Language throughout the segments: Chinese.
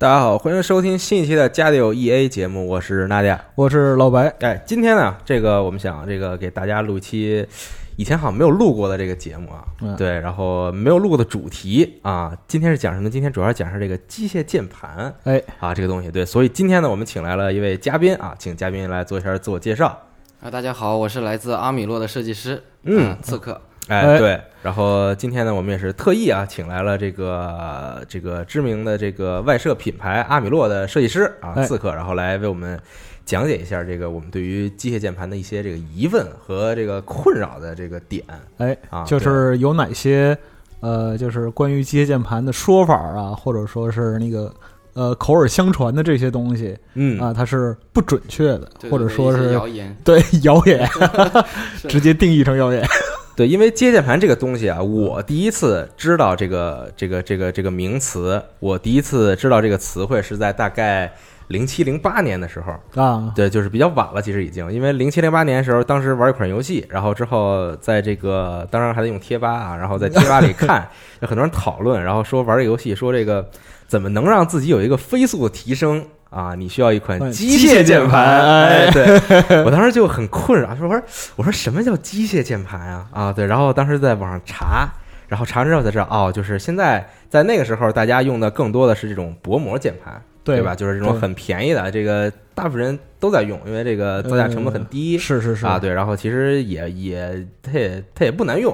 大家好，欢迎收听新一期的《家里有 EA》节目，我是娜迪亚。我是老白，哎，今天呢，这个我们想这个给大家录一期以前好像没有录过的这个节目啊，嗯对，然后没有录过的主题啊，今天是讲什么？今天主要讲是这个机械键盘哎，啊，这个东西。对，所以今天呢，我们请来了一位嘉宾啊，请嘉宾来做一下自我介绍。啊，大家好，我是来自阿米洛的设计师，嗯啊刺客。哎，哎。对，然后今天呢，我们也是特意啊，请来了这个这个知名的这个外设品牌阿米洛的设计师啊，哎。刺客，然后来为我们讲解一下这个我们对于机械键盘的一些这个疑问和这个困扰的这个点哎，啊，就是有哪些呃，就是关于机械键盘的说法啊，或者说是那个呃口耳相传的这些东西嗯。啊，它是不准确的，对或者说是谣言，对谣言，直接定义成谣言。对，因为机械键盘这个东西啊，我第一次知道这个这个这个这个名词，我第一次知道这个词汇是在大概零七零八年的时候。啊，对，就是比较晚了，其实已经，因为零七零八年的时候，当时玩一款游戏，然后之后在这个当然还得用贴吧啊，然后在贴吧里 看，有很多人讨论，然后说玩这个游戏，说这个怎么能让自己有一个飞速的提升啊？你需要一款哎机械键盘，哎，对 我当时就很困扰，说我说我说什么叫机械键盘啊？啊，对，然后当时在网上查。然后查完之后才知道，哦，就是现在在那个时候，大家用的更多的是这种薄膜键盘，对吧？就是这种很便宜的，这个大部分人都在用，因为这个造价成本很低、是是是啊。对，然后其实也也它也它也不难用，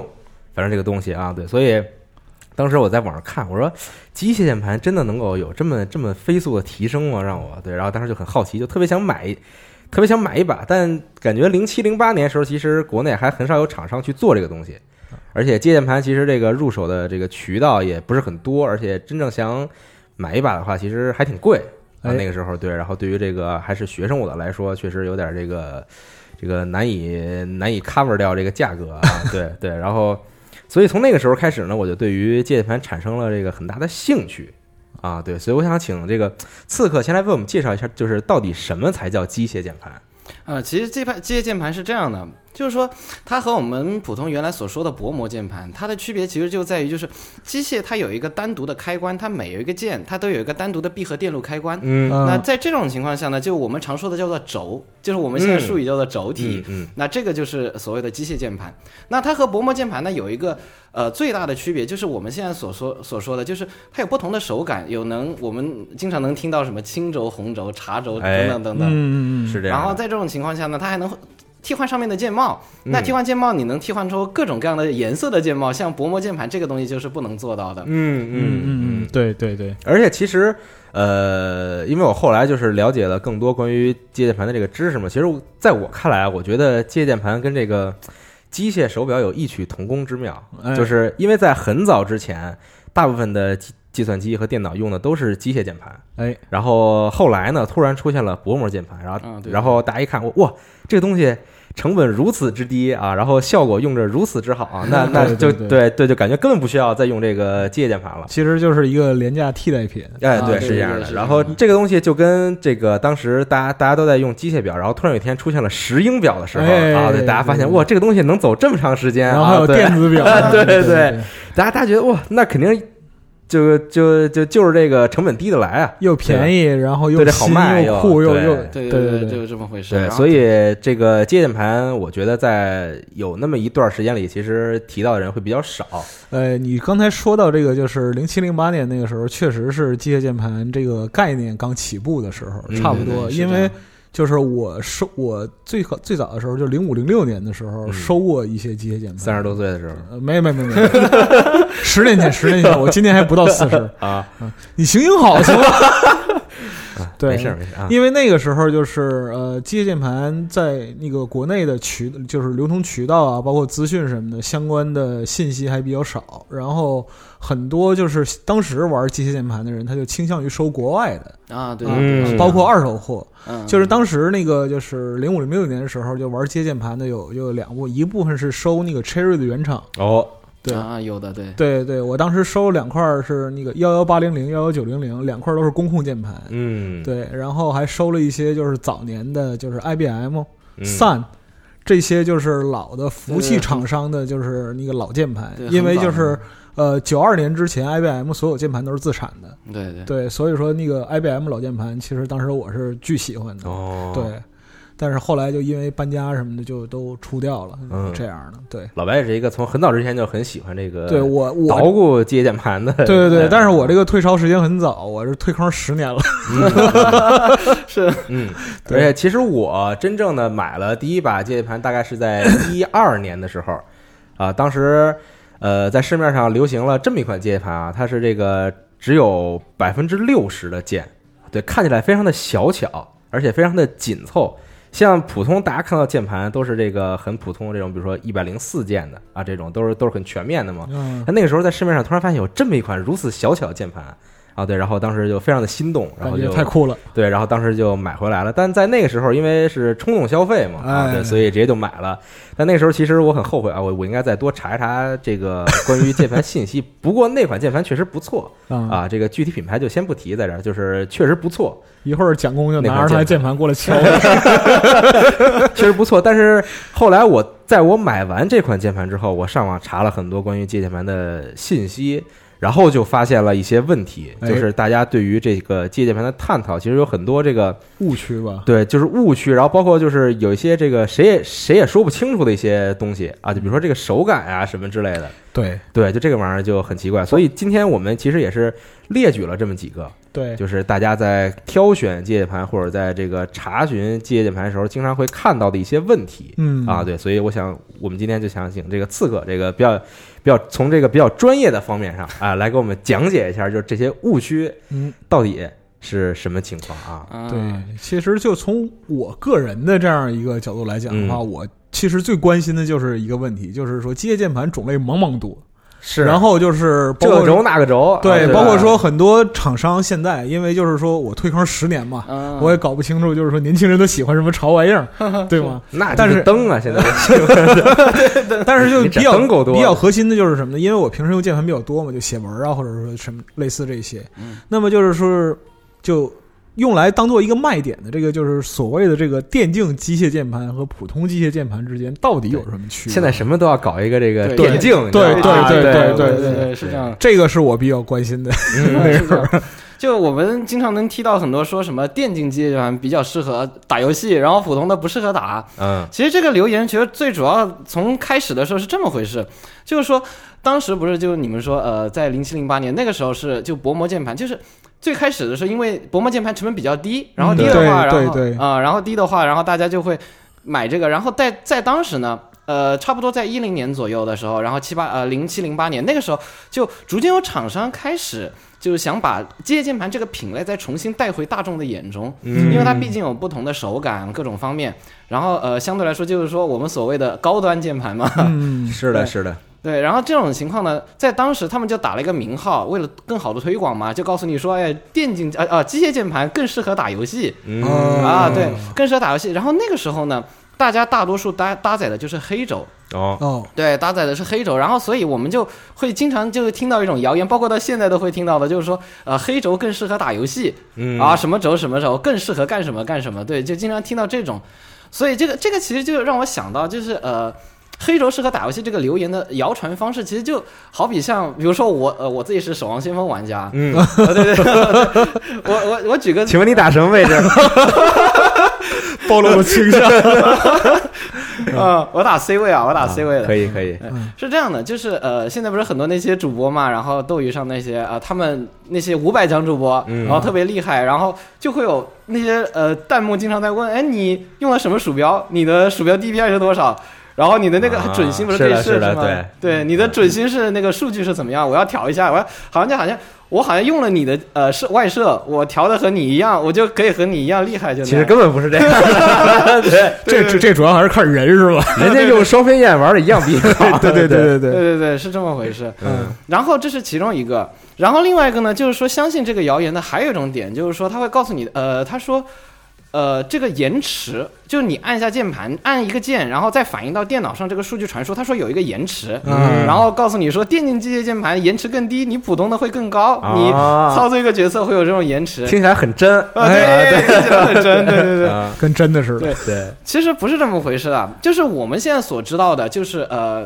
反正这个东西啊，对，所以当时我在网上看，我说机械键盘真的能够有这么这么飞速的提升吗？让我对，然后当时就很好奇，就特别想买，特别想买一把，但感觉零七零八年时候，其实国内还很少有厂商去做这个东西。而且机械键盘其实这个入手的这个渠道也不是很多，而且真正想买一把的话，其实还挺贵那个时候对，然后对于这个还是学生我的来说，确实有点这个这个难以难以 cover 掉这个价格啊。对对，然后所以从那个时候开始呢，我就对于键盘产生了这个很大的兴趣啊。对，所以我想请这个刺客先来为我们介绍一下，就是到底什么才叫机械键盘？啊，其实这盘机械键盘是这样的，就是说它和我们普通原来所说的薄膜键盘，它的区别其实就在于，就是机械它有一个单独的开关，它每有一个键，它都有一个单独的闭合电路开关。嗯那嗯在这种情况下呢，就我们常说的叫做轴，就是我们现在术语叫做轴体。嗯那这个就是所谓的机械键盘。那它和薄膜键盘呢有一个呃最大的区别，就是我们现在所说所说的，就是它有不同的手感，有能我们经常能听到什么青轴、红轴、茶轴哎等等等等。嗯嗯嗯，是这样。然后在这种情况下呢，它还能替换上面的键帽。嗯。那替换键帽，你能替换出各种各样的颜色的键帽，像薄膜键盘这个东西就是不能做到的。嗯嗯嗯嗯嗯，对对对，而且其实，呃，因为我后来就是了解了更多关于机械键盘的这个知识嘛，其实在我看来啊，我觉得机械键盘跟这个机械手表有异曲同工之妙，哎。就是因为在很早之前，大部分的计计算机和电脑用的都是机械键盘，哎，然后后来呢，突然出现了薄膜键盘，然后、嗯对然后大家一看，哇，这个东西。成本如此之低啊，然后效果用着如此之好啊，那那就对对对对，就感觉根本不需要再用这个机械键盘了。其实就是一个廉价替代品。哎，啊对，是这样的。对对是然后这个东西就跟这个当时大家大家都在用机械表，然后突然有一天出现了石英表的时候哎啊，对，大家发现哇，这个东西能走这么长时间，然后还有啊电子表，对对对对，大家大家觉得哇，那肯定就就就就是这个成本低的来啊，又便宜，然后又对这好新卖又又酷又对又对对对，就是这么回事。对，所以这个机械键盘，我觉得在有那么一段时间里，其实提到的人会比较少。呃，你刚才说到这个，就是零七零八年那个时候，确实是机械键盘这个概念刚起步的时候，嗯差不多。因为就是我收我最好最早的时候，就零五零六年的时候嗯收过一些机械键盘，三十多岁的时候呃，没没没没，十年前十年前，我今年还不到四十，啊，你行行好行吗？对没事没事啊，因为那个时候就是呃，机械键盘在那个国内的渠就是流通渠道啊，包括资讯什么的相关的信息还比较少，然后很多就是当时玩机械键盘的人，他就倾向于收国外的，啊，对，啊对嗯包括二手货。嗯。就是当时那个就是零五零六年的时候，就玩机械键盘的有有两部，一部分是收那个 Cherry 的原厂，哦，对啊，有的对。对对，我当时收了两块儿是那个幺幺八零零、幺幺九零零，两块儿都是工控键盘。嗯，对，然后还收了一些就是早年的，就是 IBM、嗯 Sun 这些就是老的服务器厂商的，就是那个老键盘对，因为就是呃，九二年之前，IBM 所有键盘都是自产的，对对对，所以说那个 IBM 老键盘，其实当时我是巨喜欢的，哦，对。但是后来就因为搬家什么的，就都出掉了，嗯这样的。对，老白也是一个从很早之前就很喜欢这个对我我捣鼓机械键盘的，对对对，哎但是我这个退潮时间很早，我是退坑十年了。是嗯，对而且其实我真正的买了第一把机械键盘，大概是在一二年的时候，啊，当时呃在市面上流行了这么一款机械盘啊，它是这个只有百分之六十的键，对，看起来非常的小巧，而且非常的紧凑。像普通大家看到键盘都是这个很普通的这种，比如说一百零四键的啊，这种都是都是很全面的嘛。嗯，那那个时候在市面上突然发现有这么一款如此小巧的键盘啊，对，然后当时就非常的心动，然后就太酷了。对，然后当时就买回来了。但在那个时候，因为是冲动消费嘛，啊，哎对，所以直接就买了。但那时候其实我很后悔啊，我我应该再多查一查这个 关于键盘信息。不过那款键盘确实不错啊，啊，这个具体品牌就先不提在这儿，就是确实不错，一会儿蒋工就拿着他的键键盘过来敲。确实不错。但是后来我在我买完这款键盘之后，我上网查了很多关于借键盘的信息。然后就发现了一些问题，哎就是大家对于这个机械键盘的探讨，其实有很多这个误区吧？对，就是误区，然后包括就是有一些这个谁也谁也说不清楚的一些东西啊，就比如说这个手感啊什么之类的，对对，就这个玩意儿就很奇怪。所以今天我们其实也是列举了这么几个，对，就是大家在挑选机械盘或者在这个查询机械键盘的时候，经常会看到的一些问题嗯啊，对，所以我想我们今天就想请这个刺客这个比较比较从这个比较专业的方面上啊，来给我们讲解一下，就是这些误区嗯，到底是什么情况啊？啊对，其实就从我个人的这样一个角度来讲的话，嗯我其实最关心的就是一个问题，就是说机械键盘种类茫茫多，是。然后就是包括这个轴那个轴，对，包括说很多厂商现在，因为就是说我退坑十年嘛，嗯我也搞不清楚，就是说年轻人都喜欢什么潮玩意儿，对吗？那但是灯啊，现在。但是就比较比较核心的就是什么呢？因为我平时用键盘比较多嘛，就写文啊，或者说什么类似这些。嗯。那么就是说，就用来当做一个卖点的这个，就是所谓的这个电竞机械键盘和普通机械键盘之间到底有什么区别？现在什么都要搞一个这个电竞，对对对对对对对，是这样。这个是我比较关心的。嗯是这样。就我们经常能听到很多说什么电竞机械键盘比较适合打游戏，然后普通的不适合打。嗯其实这个留言其实最主要从开始的时候是这么回事，就是说当时不是就你们说呃，在零七零八年那个时候是就薄膜键盘，就是最开始的时候，因为薄膜键盘成本比较低，然后低的话，嗯然后啊、然后低的话，然后大家就会买这个，然后在在当时呢。呃，差不多在一零年左右的时候，然后七八呃零七零八年那个时候，就逐渐有厂商开始就是想把机械键盘这个品类再重新带回大众的眼中，嗯。因为它毕竟有不同的手感各种方面，然后呃相对来说就是说我们所谓的高端键盘嘛，嗯，是的，是的，对，然后这种情况呢，在当时他们就打了一个名号，为了更好的推广嘛，就告诉你说，哎，电竞啊啊机械键盘更适合打游戏。啊，对，更适合打游戏。然后那个时候呢，大家大多数搭搭载的就是黑轴，哦，哦，对，搭载的是黑轴，然后所以我们就会经常就听到一种谣言，包括到现在都会听到的，就是说，呃，黑轴更适合打游戏。嗯。啊，什么轴什么轴更适合干什么干什么，对，就经常听到这种，所以这个这个其实就让我想到，就是呃。黑轴适合打游戏这个留言的谣传方式，其实就好比像，比如说我呃我自己是守望先锋玩家，嗯，呃 对对对，我我我举个请问你打什么位置？暴露了倾向。呃我打 C 位啊，我打 C 位的，可以可以，是这样的，就是呃，现在不是很多那些主播嘛，然后斗鱼上那些啊、呃他们那些五百强主播，嗯然后特别厉害，然后就会有那些呃弹幕经常在问，哎，你用了什么鼠标？你的鼠标 DPI 是多少？然后你的那个啊准心不可以是的是的设置吗？对。你的准心是那个数据是怎么样？我要调一下，我要好像就好像我好像用了你的呃是外设，我调的和你一样，我就可以和你一样厉害，就其实根本不是这样，对，这这这主要还是看人是吧？人家用双飞燕玩的一样比。你好，对对。对对对对，对对，是这么回事。嗯。然后这是其中一个，然后另外一个呢，就是说相信这个谣言的还有一种点，就是说他会告诉你，呃，他说，呃，这个延迟，就是你按下键盘，按一个键，然后再反映到电脑上这个数据传输，他说有一个延迟，嗯。然后告诉你说电竞机械键盘延迟更低，你普通的会更高，你啊操作一个角色会有这种延迟。听起来很真，啊，对，听起来很真，对对对。啊。跟真的似的。对。对，其实不是这么回事啊，就是我们现在所知道的，就是呃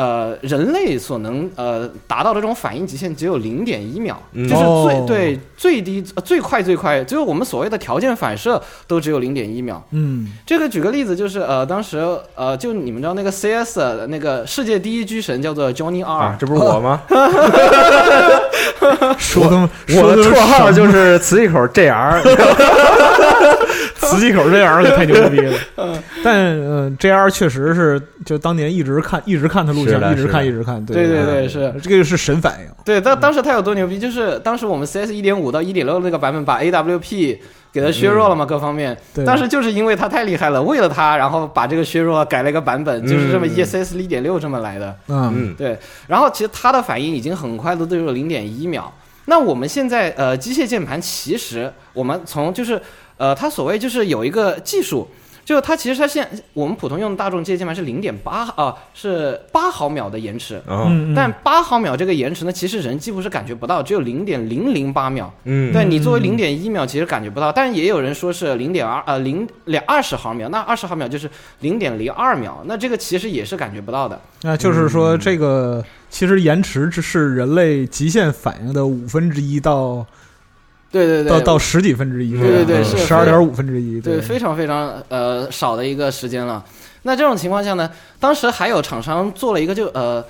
呃人类所能呃达到的这种反应极限只有零点一秒，嗯。就是最、哦。对最低、呃最快最快，就是我们所谓的条件反射都只有零点一秒。嗯，这个举个例子，就是呃，当时呃，就你们知道那个 CS 的那个世界第一狙神叫做 Johnny R，、啊，这不是我吗？说我的绰号就是磁器口 JR，磁器口 JR 可太牛逼了。但嗯，JR 确实是就当年一直看一直看他录像，一直看一直看。对对对是。这个是神反应。对，当当时他有多牛逼，就是当时我们 CS 一点五到一点六那个版本把 AWP 给它削弱了嘛，各方面。对，当时就是因为他太厉害了，为了他，然后把这个削弱改了一个版本，就是这么嗯 ESS 一点六这么来的。嗯嗯对，然后其实它的反应已经很快的都有零点一秒。那我们现在呃机械键盘其实我们从就是呃它所谓就是有一个技术。就是它其实它现我们普通用的大众机械键盘是零点八啊，是八毫秒的延迟，嗯嗯，但八毫秒这个延迟呢，其实人几乎是感觉不到，只有零点零零八秒。嗯，对你作为嗯零点一秒，其实感觉不到，但也有人说是零点二呃零两二十毫秒，那二十毫秒就是零点零二秒，那这个其实也是感觉不到的。那就是说这个其实延迟只是人类极限反应的五分之一到对对对，到到十几分之一，对对对是十二点五分之一，对，非常非常呃少的一个时间了。那这种情况下呢，当时还有厂商做了一个就呃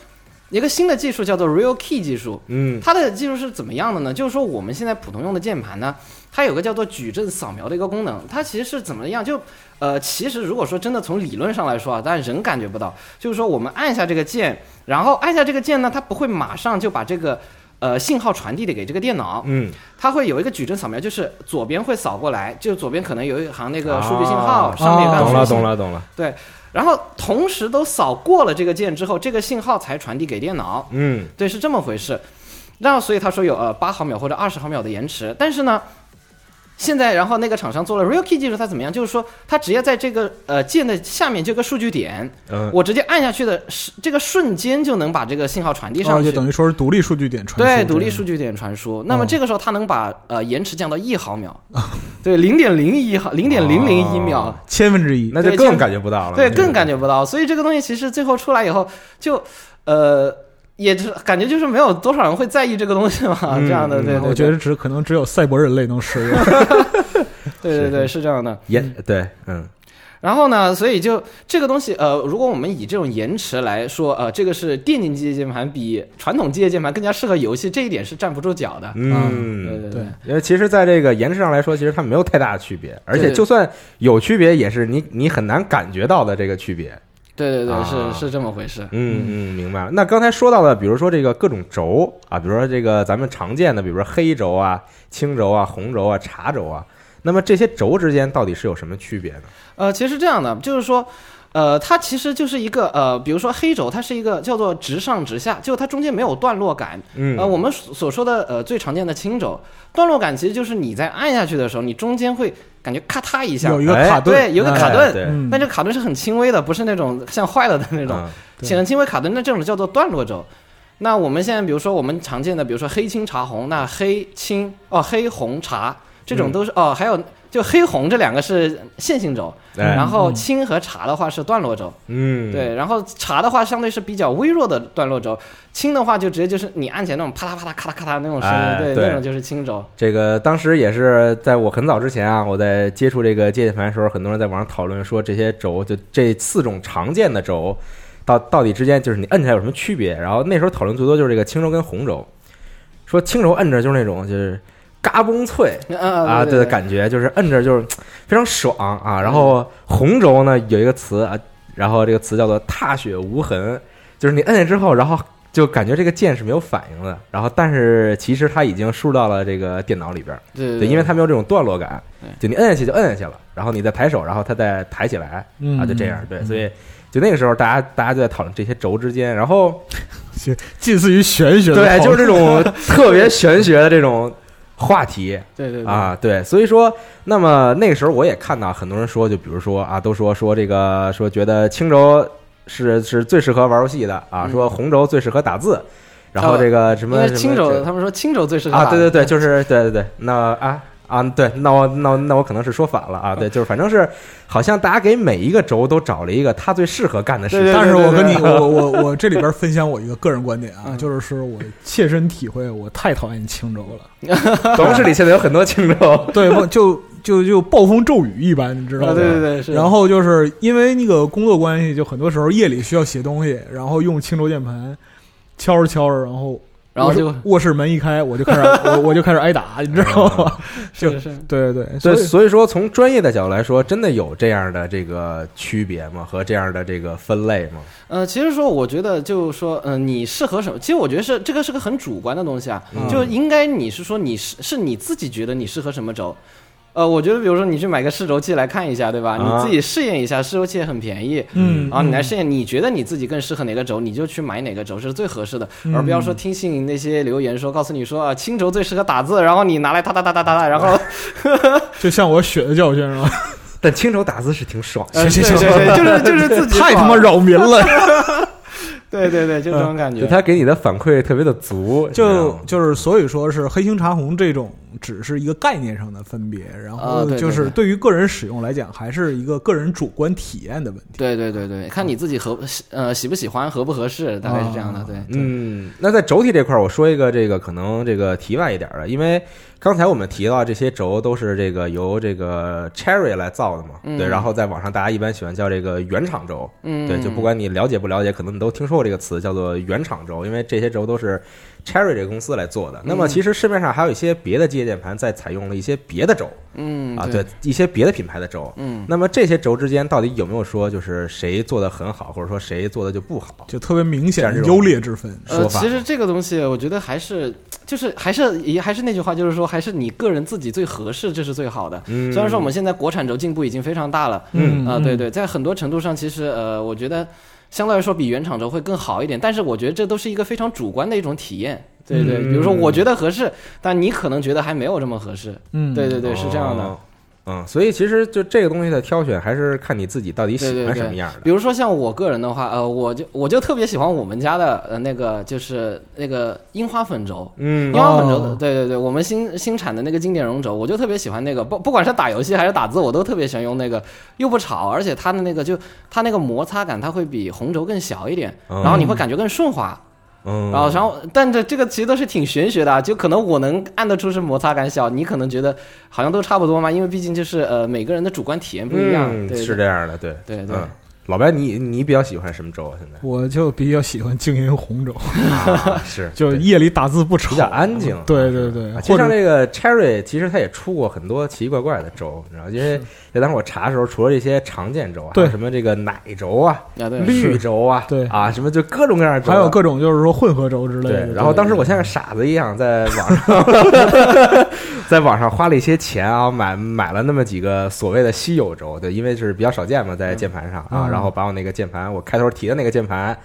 一个新的技术叫做 Real Key 技术。嗯它的技术是怎么样的呢？就是说我们现在普通用的键盘呢，它有个叫做矩阵扫描的一个功能。它其实是怎么样？就呃，其实如果说真的从理论上来说啊，但人感觉不到，就是说我们按下这个键，然后按下这个键呢，它不会马上就把这个呃信号传递的给这个电脑，嗯。它会有一个矩阵扫描，就是左边会扫过来，就左边可能有一行那个数据信啊号，上面有啊懂了懂了懂了，对。然后同时都扫过了这个键之后，这个信号才传递给电脑。嗯。对，是这么回事。然后所以他说有呃八毫秒或者二十毫秒的延迟，但是呢，现在然后那个厂商做了 Real Key 技术，它怎么样？就是说它直接在这个呃键的下面就个数据点，嗯我直接按下去的是这个瞬间就能把这个信号传递上哦，去。就等于说是独立数据点传输，对，独立数据点传输。那么哦这个时候，它能把呃延迟降到一毫秒，对，零点零一毫，零点零零一秒哦，千分之一，那就更感觉不到了，对，更感觉不到。所以这个东西其实最后出来以后，就呃，也是感觉就是没有多少人会在意这个东西嘛，嗯 这样的，嗯对对，我觉得只可能只有赛博人类能使用。对对对，是这样的。延对嗯然后呢，所以就这个东西，呃，如果我们以这种延迟来说，呃，这个是电竞机械键盘比传统机械键盘更加适合游戏，这一点是站不住脚的。对嗯对对因为其实，在这个延迟上来说，其实它没有太大的区别，而且就算有区别，也是你你很难感觉到的这个区别。对对对，啊是是这么回事。嗯嗯，明白了。那刚才说到的，比如说这个各种轴啊，比如说这个咱们常见的，比如说黑轴啊、青轴啊、红轴啊、茶轴啊，那么这些轴之间到底是有什么区别呢？呃，其实这样的，就是说，呃，它其实就是一个呃，比如说黑轴，它是一个叫做直上直下，就它中间没有段落感。嗯呃，我们所所说的呃最常见的青轴，段落感其实就是你在按下去的时候，你中间会感觉咔嗒一下。有，一个哎卡顿，对有个哎卡顿。但这个卡顿是很轻微的，不是那种像坏了的那种，嗯。对很轻微卡顿，那这种叫做段落轴。那我们现在比如说我们常见的，比如说黑青茶红，那黑青哦黑红茶这种嗯。都是、哦，还有就黑红这两个是线性轴，哎然后嗯青和茶的话是段落轴，嗯，对，然后茶的话相对是比较微弱的段落轴，青的话就直接就是你按起来那种啪嗒啪嗒咔嗒咔嗒那种声音，对那种就是青轴。这个当时也是在我很早之前啊，我在接触这个界键盘的时候，很多人在网上讨论说这些轴，就这四种常见的轴，到到底之间就是你摁起来有什么区别？然后那时候讨论最多就是这个青轴跟红轴，说青轴摁着就是那种就是嘎嘣脆啊的感觉，就是摁着就是非常爽啊。然后红轴呢有一个词啊，然后这个词叫做踏雪无痕，就是你摁下之后，然后就感觉这个键是没有反应的，然后但是其实它已经输入到了这个电脑里边儿，对对，因为它没有这种段落感，就你摁下去就摁下去了，然后你再抬手，然后它再抬起来嗯啊，就这样，对，所以就那个时候大家大家就在讨论这些轴之间，然后 近似于玄学的对，就是这种特别玄学的这种话题，对对对。啊，对，所以说，那么那个时候我也看到很多人说，就比如说啊，都说说这个说觉得青轴是是最适合玩游戏的啊，嗯。说红轴最适合打字，然后哦这个什因么什么青轴，他们说青轴最适合啊，打对对对，就是对对对，那啊啊，对，那我那我那我可能是说反了啊，对，就是反正是好像大家给每一个轴都找了一个他最适合干的事情，但是我跟你，我 我我这里边分享我一个个人观点啊，嗯就是是我切身体会，我太讨厌青轴了。办公室里现在有很多青轴，对，不就就就暴风骤雨一般，你知道啊，吗？对对对，是。然后就是因为那个工作关系，就很多时候夜里需要写东西，然后用青轴键盘敲着敲着，然后然后就卧室门一开，我就开始我我就开始挨打，你知道吗？就是是对对对，对，所以所以说从专业的角度来说，真的有这样的这个区别吗？和这样的这个分类吗？呃，其实说我觉得就是说，呃，你适合什么？其实我觉得是这个是个很主观的东西啊，嗯就应该你是说你是是你自己觉得你适合什么轴。呃，我觉得比如说你去买个试轴器来看一下，对吧？啊你自己试验一下，试轴器也很便宜。嗯，然后你来嗯试验，你觉得你自己更适合哪个轴，你就去买哪个轴是最合适的，嗯而不要说听信那些留言说告诉你说啊青轴最适合打字，然后你拿来哒哒哒哒哒哒，然后 就像我血的教训是吧？但青轴打字是挺爽行行对对对，就是就是自己 太他妈扰民了。对对对，就这种感觉。就他给你的反馈特别的足，就就是，所以说是黑星茶红这种只是一个概念上的分别，然啊后就是对于个人使用来讲，还是一个个人主观体验的问题。对对对对，看你自己合喜呃喜不喜欢，合不合适，大概是这样的。啊对，嗯，那在轴体这块儿，我说一个这个可能这个题外一点儿的，因为刚才我们提到这些轴都是这个由这个 Cherry 来造的嘛，嗯对，然后在网上大家一般喜欢叫这个原厂轴，嗯，对，就不管你了解不了解，可能你都听说过这个词叫做原厂轴，因为这些轴都是 Cherry 这个公司来做的。那么其实市面上还有一些别的机械键盘在采用了一些别的轴嗯啊，对，一些别的品牌的轴。嗯那么这些轴之间到底有没有说就是谁做的很好，或者说谁做的就不好？就特别明显优劣之分。呃，说法其实这个东西，我觉得还是就是还是也还是那句话，就是说还是你个人自己最合适，这是最好的。嗯，虽然说我们现在国产轴进步已经非常大了，嗯啊、对对，在很多程度上，其实呃，我觉得相对来说比原厂轴会更好一点，但是我觉得这都是一个非常主观的一种体验。对对，嗯比如说我觉得合适，但你可能觉得还没有这么合适。嗯，对对对，是这样的。哦嗯，所以其实就这个东西的挑选，还是看你自己到底喜欢什么样的。比如说像我个人的话，呃，我就我就特别喜欢我们家的呃那个就是那个樱花粉轴。嗯樱花粉轴的，哦对对对，我们新新产的那个经典绒轴，我就特别喜欢那个，不不管是打游戏还是打字，我都特别喜欢用那个，又不吵，而且它的那个就它那个摩擦感，它会比红轴更小一点，嗯然后你会感觉更顺滑，嗯，然后然后但这这个其实都是挺玄学的啊，就可能我能按得出是摩擦感小，你可能觉得好像都差不多嘛，因为毕竟就是呃每个人的主观体验不一样，嗯，对。是这样的，对对对。嗯，老白，你你比较喜欢什么粥啊？现在我就比较喜欢静音红轴，啊，是就夜里打字不吵，比较安静。对对对，啊其实像这个 Cherry，其实它也出过很多奇奇怪怪的粥，你知道，因为在当时我查的时候，除了这些常见粥啊什么这个奶粥啊、啊对，绿轴啊，对啊，什么就各种各样的粥啊，还有各种就是说混合粥之类的。对，然后当时我像个傻子一样在网上，在网上花了一些钱啊，买买了那么几个所谓的稀有轴，对，因为是比较少见嘛，在键盘上啊，嗯然后把我那个键盘，我开头提的那个键盘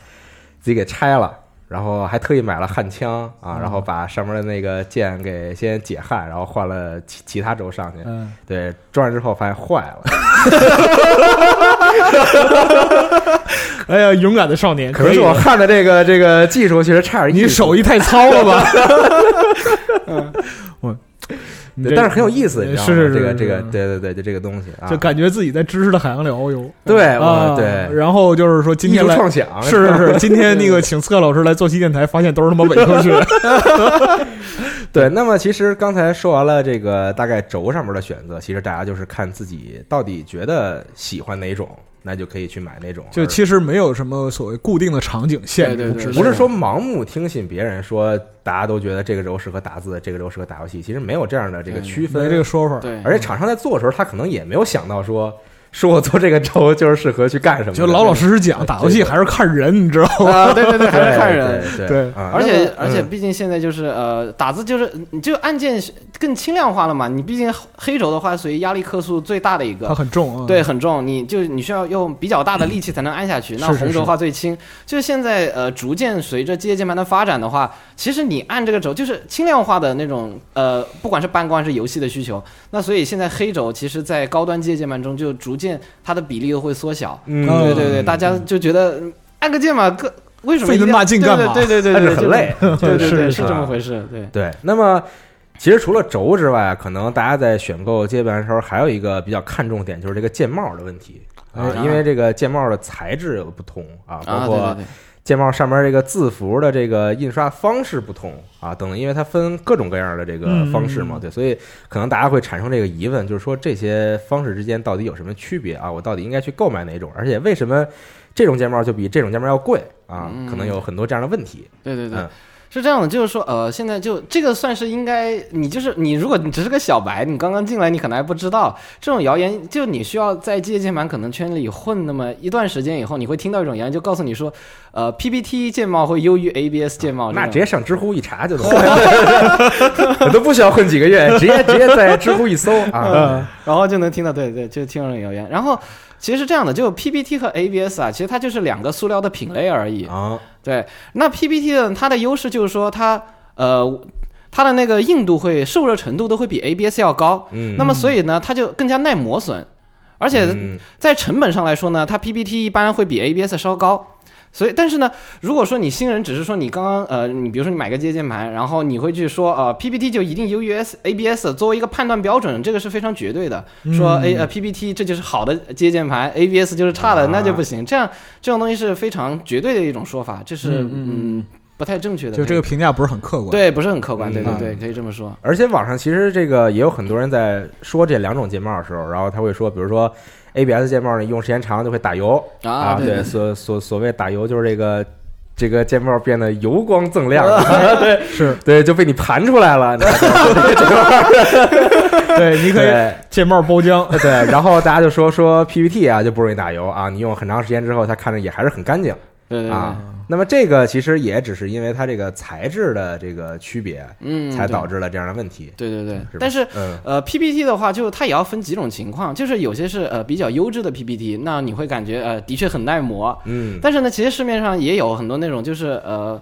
自己给拆了。然后还特意买了焊枪啊，然后把上面的那个键给先解焊，然后换了其其他轴上去。嗯，对，装上之后发现坏了，哎呀，勇敢的少年，可能是我焊的这个这个技术其实差点。你手艺太糙了吧？我，你这对但是很有意思，你知道吗？是是是这个这个，对对对，就这个东西啊，就感觉自己在知识的海洋里遨游。对，啊，对，然后就是说今天来。创想是是是，今天那个请刺客老师来做期电台，发现都是他妈伪科学。对。那么其实刚才说完了这个大概轴上面的选择，其实大家就是看自己到底觉得喜欢哪种，那就可以去买那种。就其实没有什么所谓固定的场景限制，对对对不是说盲目听信别人说，大家都觉得这个轴适合打字，这个轴适合打游戏，其实没有这样的这个区没分。这个说法。对，而且厂商在做的时候，他可能也没有想到说，说我做这个轴就是适合去干什么，就老老实实讲，打游戏还是看人，你知道吗？啊，对对对，还是看人。对对啊而且而且，嗯毕竟现在就是呃，打字就是你就按键更轻量化了嘛。你毕竟黑轴的话，属于压力克数最大的一个它，很重啊。对，很重，你就你需要用比较大的力气才能按下去。那红轴的话最轻，就是现在呃，逐渐随着机械键盘的发展的话，其实你按这个轴就是轻量化的那种呃，不管是办公还是游戏的需求。那所以现在黑轴其实在高端机械键盘中就逐渐它的比例又会缩小。嗯，对对对，大家就觉得嗯按个键嘛，各为什么费那么大劲干嘛对对对对对，但是很累。对对对，是是这么回事。对，对，那么其实除了轴之外，可能大家在选购接盘的时候，还有一个比较看重点，就是这个键帽的问题。啊。哎，因为这个键帽的材质有不同啊，包啊，对括对对，键帽上面这个字符的这个印刷方式不同啊，等等，因为它分各种各样的这个方式嘛，嗯对，所以可能大家会产生这个疑问，就是说这些方式之间到底有什么区别啊？我到底应该去购买哪种？而且为什么这种键帽就比这种键帽要贵啊？嗯可能有很多这样的问题。对对对嗯，是这样的，就是说，呃，现在就这个算是应该，你就是你，如果你只是个小白，你刚刚进来，你可能还不知道这种谣言，就你需要在机械键盘可能圈里混那么一段时间以后，你会听到一种谣言，就告诉你说，呃，PPT 键帽会优于 ABS 键帽那直接上知乎一查就能，我都不需要混几个月，直接直接在知乎一搜 啊。然后就能听到，对对，就听到这种谣言。然后其实是这样的，就 PPT 和 ABS 啊，其实它就是两个塑料的品类而已。啊，对，那 PPT 的它的优势就是说它呃它的那个硬度会受热程度都会比 ABS 要高，嗯，那么所以呢它就更加耐磨损，而且嗯在成本上来说呢，它 PPT 一般会比 ABS 稍高。所以，但是呢，如果说你新人只是说你刚刚呃，你比如说你买个接键盘，然后你会去说呃 PPT 就一定优于 S ABS 作为一个判断标准，这个是非常绝对的。说 A 呃 PPT 这就是好的接键盘，ABS 就是差的，啊那就不行。这样这种东西是非常绝对的一种说法，这是嗯不太正确的。就这个评价不是很客观。对不是很客观，对对嗯对，可以这么说。而且网上其实这个也有很多人在说这两种键帽的时候，然后他会说，比如说 ABS 键帽呢，用时间长就会打油啊对对所所所谓打油就是这个。这个键帽变得油光锃亮，对是对，就被你盘出来了。对，你可以键帽包浆。对，然后大家就说说 PPT 啊就不容易打油啊，你用很长时间之后，它看着也还是很干净对对对，啊。那么这个其实也只是因为它这个材质的这个区别，嗯，才导致了这样的问题。对对对。是，但是嗯。呃，PPT 的话，就它也要分几种情况，就是有些是呃比较优质的 PPT，那你会感觉呃的确很耐磨，嗯。但是呢，其实市面上也有很多那种就是呃，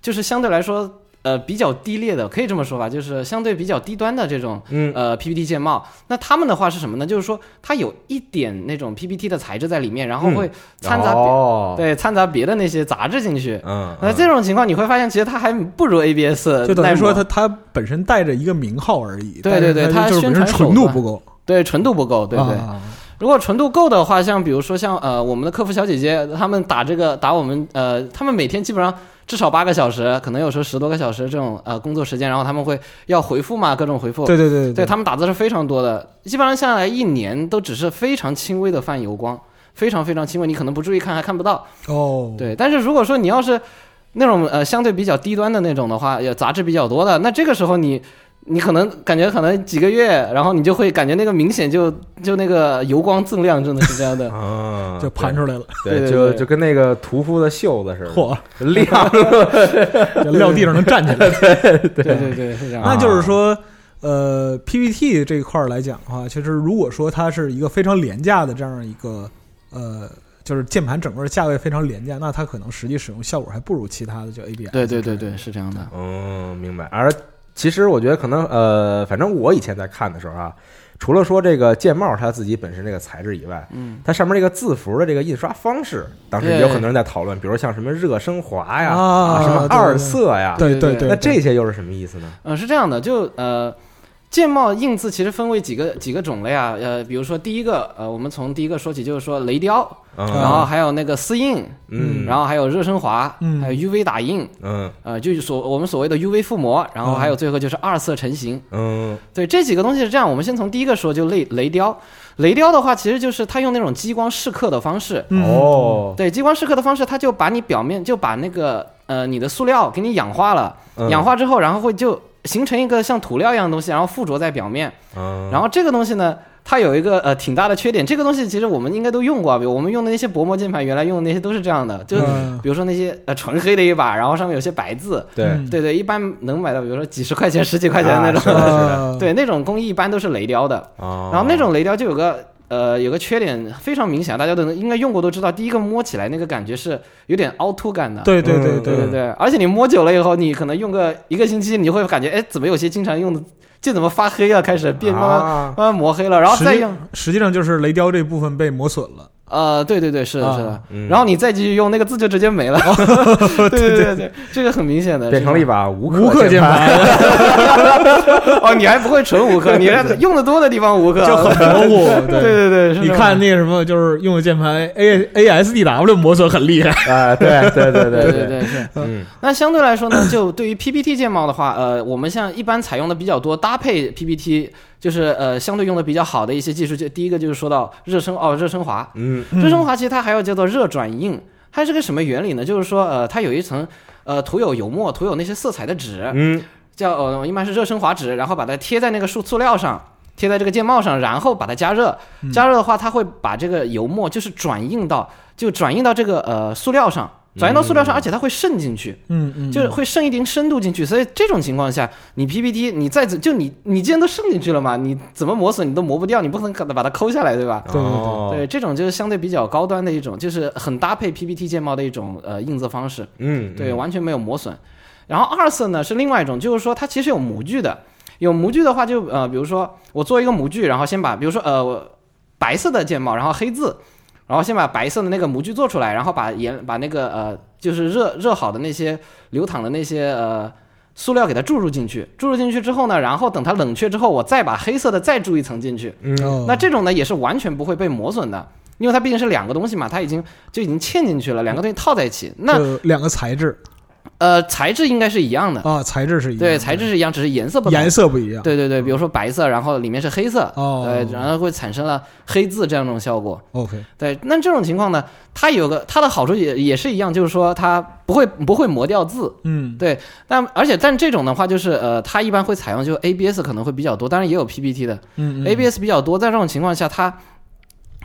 就是相对来说呃比较低劣的，可以这么说吧，就是相对比较低端的这种嗯呃 PPT 键帽。那他们的话是什么呢？就是说它有一点那种 PPT 的材质在里面，然后会掺杂对掺杂别的那些杂质进去。嗯，那这种情况你会发现，其实它还不如 ABS 就等于说它它本身带着一个名号而已，对对对它就是它宣本身纯传手段度不够，对纯度不够，对对。啊如果纯度够的话，像比如说像呃我们的客服小姐姐，她们打这个打我们呃，她们每天基本上至少八个小时，可能有时候十多个小时这种呃工作时间，然后他们会要回复嘛，各种回复。对对对对他们打字是非常多的，基本上下来一年都只是非常轻微的泛油光，非常非常轻微，你可能不注意看还看不到。哦，对，但是如果说你要是那种呃相对比较低端的那种的话，也杂质比较多的，那这个时候你你可能感觉可能几个月，然后你就会感觉那个明显就就那个油光锃亮，真的是这样的。啊，就盘出来了，对，对对对就就跟那个屠夫的袖子似的，嚯，亮。了撂地上能站起来。对对对，是这样。那就是说，呃，PPT 这一块儿来讲的话，其实如果说它是一个非常廉价的这样一个呃，就是键盘整个价位非常廉价，那它可能实际使用效果还不如其他的就 ABS。对对对对，是这样的。嗯，明白。而其实我觉得可能呃，反正我以前在看的时候啊，除了说这个键帽它自己本身这个材质以外，嗯，它上面这个字符的这个印刷方式，当时也有很多人在讨论，比如像什么热升华呀，啊什么二色呀，对对对对对，那这些又是什么意思呢？呃，是这样的，就呃，键帽印字其实分为几个几个种类啊，呃，比如说第一个，呃，我们从第一个说起，就是说雷雕，嗯，然后还有那个丝印，嗯，然后还有热升华，嗯。还有 UV 打印，嗯。呃，就是所我们所谓的 UV 覆膜，然后还有最后就是二色成型。嗯。对，这几个东西是这样，我们先从第一个说，就雷雷雕。雷雕的话，其实就是它用那种激光蚀刻的方式，嗯。哦，对，激光蚀刻的方式，它就把你表面就把那个呃你的塑料给你氧化了，嗯。氧化之后，然后会就形成一个像涂料一样的东西，然后附着在表面。嗯，然后这个东西呢，它有一个呃挺大的缺点，这个东西其实我们应该都用过，比如我们用的那些薄膜键盘，原来用的那些都是这样的，就嗯。比如说那些呃纯黑的一把，然后上面有些白字，对，嗯。对对，一般能买到，比如说几十块钱、十几块钱的那种，对，那种工艺一般都是雷雕的。哦。然后那种雷雕就有个呃有个缺点非常明显，大家都能应该用过都知道，第一个摸起来那个感觉是有点凹凸感的。对对对嗯对对对，而且你摸久了以后，你可能用个一个星期，你会感觉哎，怎么有些经常用的键怎么发黑了，开始变慢慢啊慢慢磨黑了，然后再用实际上就是雷雕这部分被磨损了。呃，对对对，是的，啊是的。嗯然后你再继续用那个字就直接没了。对对对对，这个很明显的变成了一把。无无克键盘，盘 哦，你还不会纯无克，你用的多的地方无克，就很模糊。对对对，是你看那个什么，就是用的键盘 A A S D W 磨损很厉害。啊，对对对对对对。嗯那相对来说呢，就对于 PPT 键帽的话，呃，我们像一般采用的比较多搭配 PPT，就是呃相对用的比较好的一些技术，就第一个就是说到热升哦热升华，嗯热升华其实它还有叫做热转印，它是个什么原理呢？就是说呃它有一层呃涂有油墨、涂有那些色彩的纸，嗯叫呃一般是热升华纸，然后把它贴在那个塑塑料上。贴在这个键帽上，然后把它加热。加热的话，它会把这个油墨就是转印到，就转印到这个呃塑料上，转移到塑料上，而且它会渗进去。嗯嗯，就是会渗一定深度进去，所以这种情况下，你 PPT 你再怎就你你既然都渗进去了嘛，你怎么磨损你都磨不掉，你不可能把它抠下来，对吧？对对对这种就是相对比较高端的一种，就是很搭配 PPT 键帽的一种呃印字方式，嗯对，完全没有磨损。然后二色呢是另外一种，就是说它其实有模具的，有模具的话就呃，比如说我做一个模具，然后先把比如说呃我白色的键帽，然后黑字，然后先把白色的那个模具做出来，然后把颜把那个呃就是热热好的那些流淌的那些呃塑料给它注入进去，注入进去之后呢，然后等它冷却之后，我再把黑色的再注一层进去，嗯哦那这种呢也是完全不会被磨损的。因为它毕竟是两个东西嘛，它已经就已经嵌进去了，两个东西套在一起。那两个材质呃，材质应该是一样的，啊，材质是一样的，对，材质是一样，只是颜色不同。颜色不一样。对对对，比如说白色，然后里面是黑色，哦对，然后会产生了黑字这样一种效果。OK，对，那这种情况呢，它有个它的好处也也是一样，就是说它不会不会磨掉字。嗯对，但而且但这种的话，就是呃，它一般会采用就 ABS 可能会比较多，当然也有 PPT 的、嗯嗯 ABS 比较多，在这种情况下，它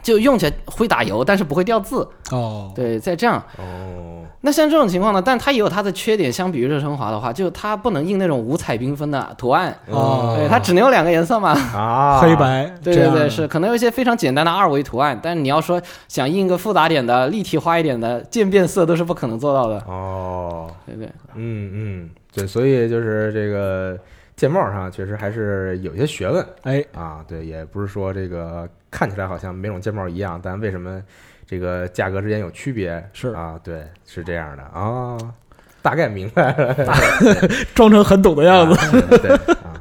就用起来会打油，但是不会掉字。哦，对，在这样，哦，那像这种情况呢，但它也有它的缺点，相比于热升华的话，就它不能印那种五彩缤纷的图案，哦。对，它只能有两个颜色嘛。啊，黑白对对对，是可能有一些非常简单的二维图案，但是你要说想印个复杂点的、立体化一点的、渐变色，都是不可能做到的。哦，对对。嗯嗯，对，所以就是这个键帽上确实还是有一些学问哎，啊，对，也不是说这个看起来好像每种键帽一样，但为什么这个价格之间有区别？是啊，对，是这样的啊，大概明白了装成很懂的样子。对啊。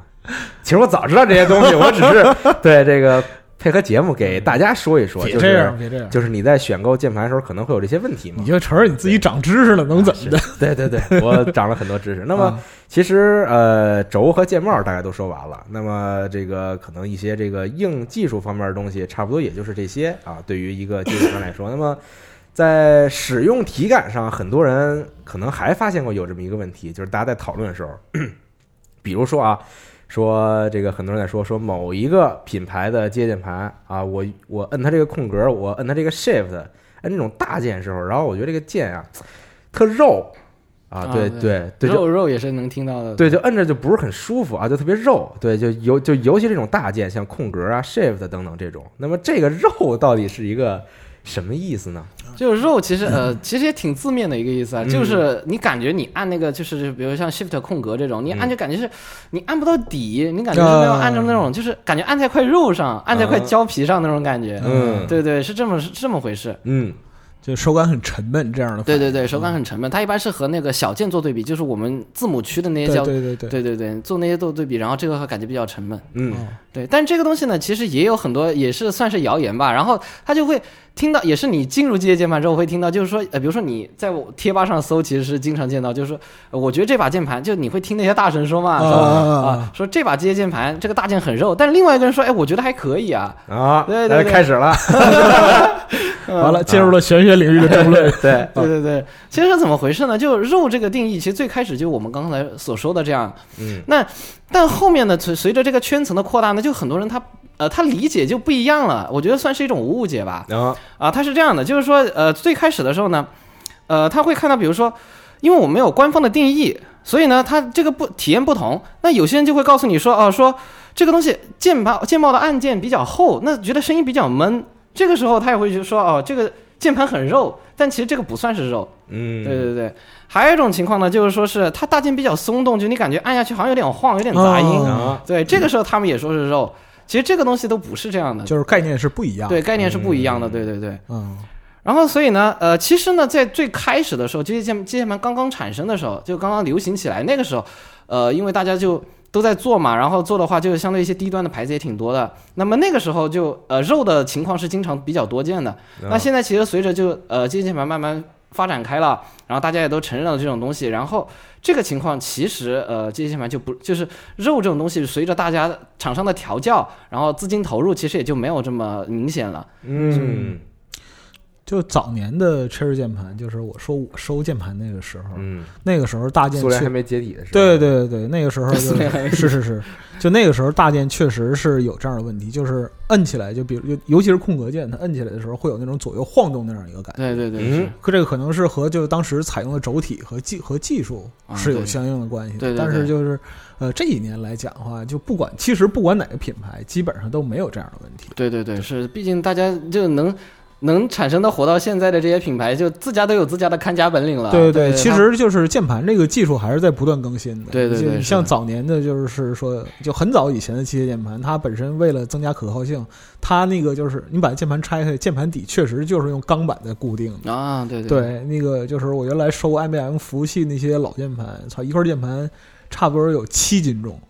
其实我早知道这些东西，我只是 对这个配合节目给大家说一说，就是别这样，别这样，就是你在选购键盘的时候可能会有这些问题嘛你。就承认你自己长知识了，能怎么的？对对对，我长了很多知识。那么啊其实呃，轴和键帽大家都说完了，那么这个可能一些这个硬技术方面的东西，差不多也就是这些啊。对于一个机械盘来说，那么在使用体感上，很多人可能还发现过有这么一个问题，就是大家在讨论的时候，比如说啊。说这个很多人在说说某一个品牌的接键盘啊，我我摁它这个空格，我摁它这个 Shift，摁这种大键的时候，然后我觉得这个键啊特肉啊，对对对对，肉肉也是能听到的。对，就摁着就不是很舒服啊，就特别肉。对，就尤就尤其这种大键，像空格啊、Shift 等等这种。那么这个肉到底是一个什么意思呢？就是肉，其实呃，其实也挺字面的一个意思啊，嗯。就是你感觉你按那个，就是比如像 Shift 空格这种，你按嗯就感觉是你按不到底，你感觉是那种啊按着那种，就是感觉按在块肉上，按在块胶皮上那种感觉。嗯。对对，是这么是这么回事。嗯就手感很沉闷这样的。对对对，手感很沉闷，它一般是和那个小键做对比，就是我们字母区的那些叫对对对，对对对，做那些做对比，然后这个感觉比较沉闷。嗯哦对，但这个东西呢，其实也有很多，也是算是谣言吧。然后他就会听到，也是你进入机械键盘之后会听到，就是说，呃，比如说你在我贴吧上搜，其实是经常见到，就是说，呃我觉得这把键盘，就你会听那些大神说嘛，说啊说这把机械键盘这个大键很肉，但另外一个人说，哎，我觉得还可以啊。啊，对对开始了。完了，进入了玄学领域的争论。对，对对对，其实是怎么回事呢？就肉这个定义，其实最开始就我们刚才所说的这样，嗯那但后面呢，随随着这个圈层的扩大呢，就很多人他呃他理解就不一样了，我觉得算是一种误解吧。然后啊，他是这样的，就是说，呃，最开始的时候呢，呃，他会看到，比如说，因为我没有官方的定义，所以呢，他这个不体验不同。那有些人就会告诉你说，哦、说这个东西键盘键帽的按键比较厚，那觉得声音比较闷。这个时候他也会去说，哦，这个键盘很肉，但其实这个不算是肉。嗯，对对对，还有一种情况呢，就是说是它大键比较松动，就你感觉按下去好像有点晃，有点杂音。哦啊，对，这个时候他们也说是肉。其实这个东西都不是这样的，就是概念是不一样的。对概念是不一样的，嗯对对对。嗯然后所以呢，呃，其实呢，在最开始的时候，机械键机械键盘刚刚产生的时候，就刚刚流行起来那个时候，呃，因为大家就都在做嘛，然后做的话，就是相对一些低端的牌子也挺多的。那么那个时候就呃肉的情况是经常比较多见的。那现在其实随着就呃机械键盘慢慢发展开了，然后大家也都承认了这种东西，然后这个情况其实呃机械键盘就不就是肉这种东西，随着大家厂商的调教，然后资金投入，其实也就没有这么明显了。嗯就早年的 Cherry 键盘，就是我说我收键盘那个时候，嗯，那个时候大键确苏联还没解体的时候，对对对，那个时候就 是是是，就那个时候大键确实是有这样的问题，就是摁起来，就比如尤尤其是空格键，它摁起来的时候会有那种左右晃动那样一个感觉。对对对，嗯。可这个可能是和就是当时采用的轴体和技和技术是有相应的关系的。对对但是就是呃这几年来讲的话，就不管其实不管哪个品牌，基本上都没有这样的问题。对对对，是，毕竟大家就能能产生的活到现在的这些品牌，就自家都有自家的看家本领了。对对，它其实就是键盘这个技术还是在不断更新的。对对对就是像早年的，就是说，就很早以前的机械键盘，它本身为了增加可靠性，它那个就是你把键盘拆开，键盘底确实就是用钢板在固定的。啊，对对对，那个就是我原来收 IBM 服务器那些老键盘，操，一块键盘差不多有七斤重，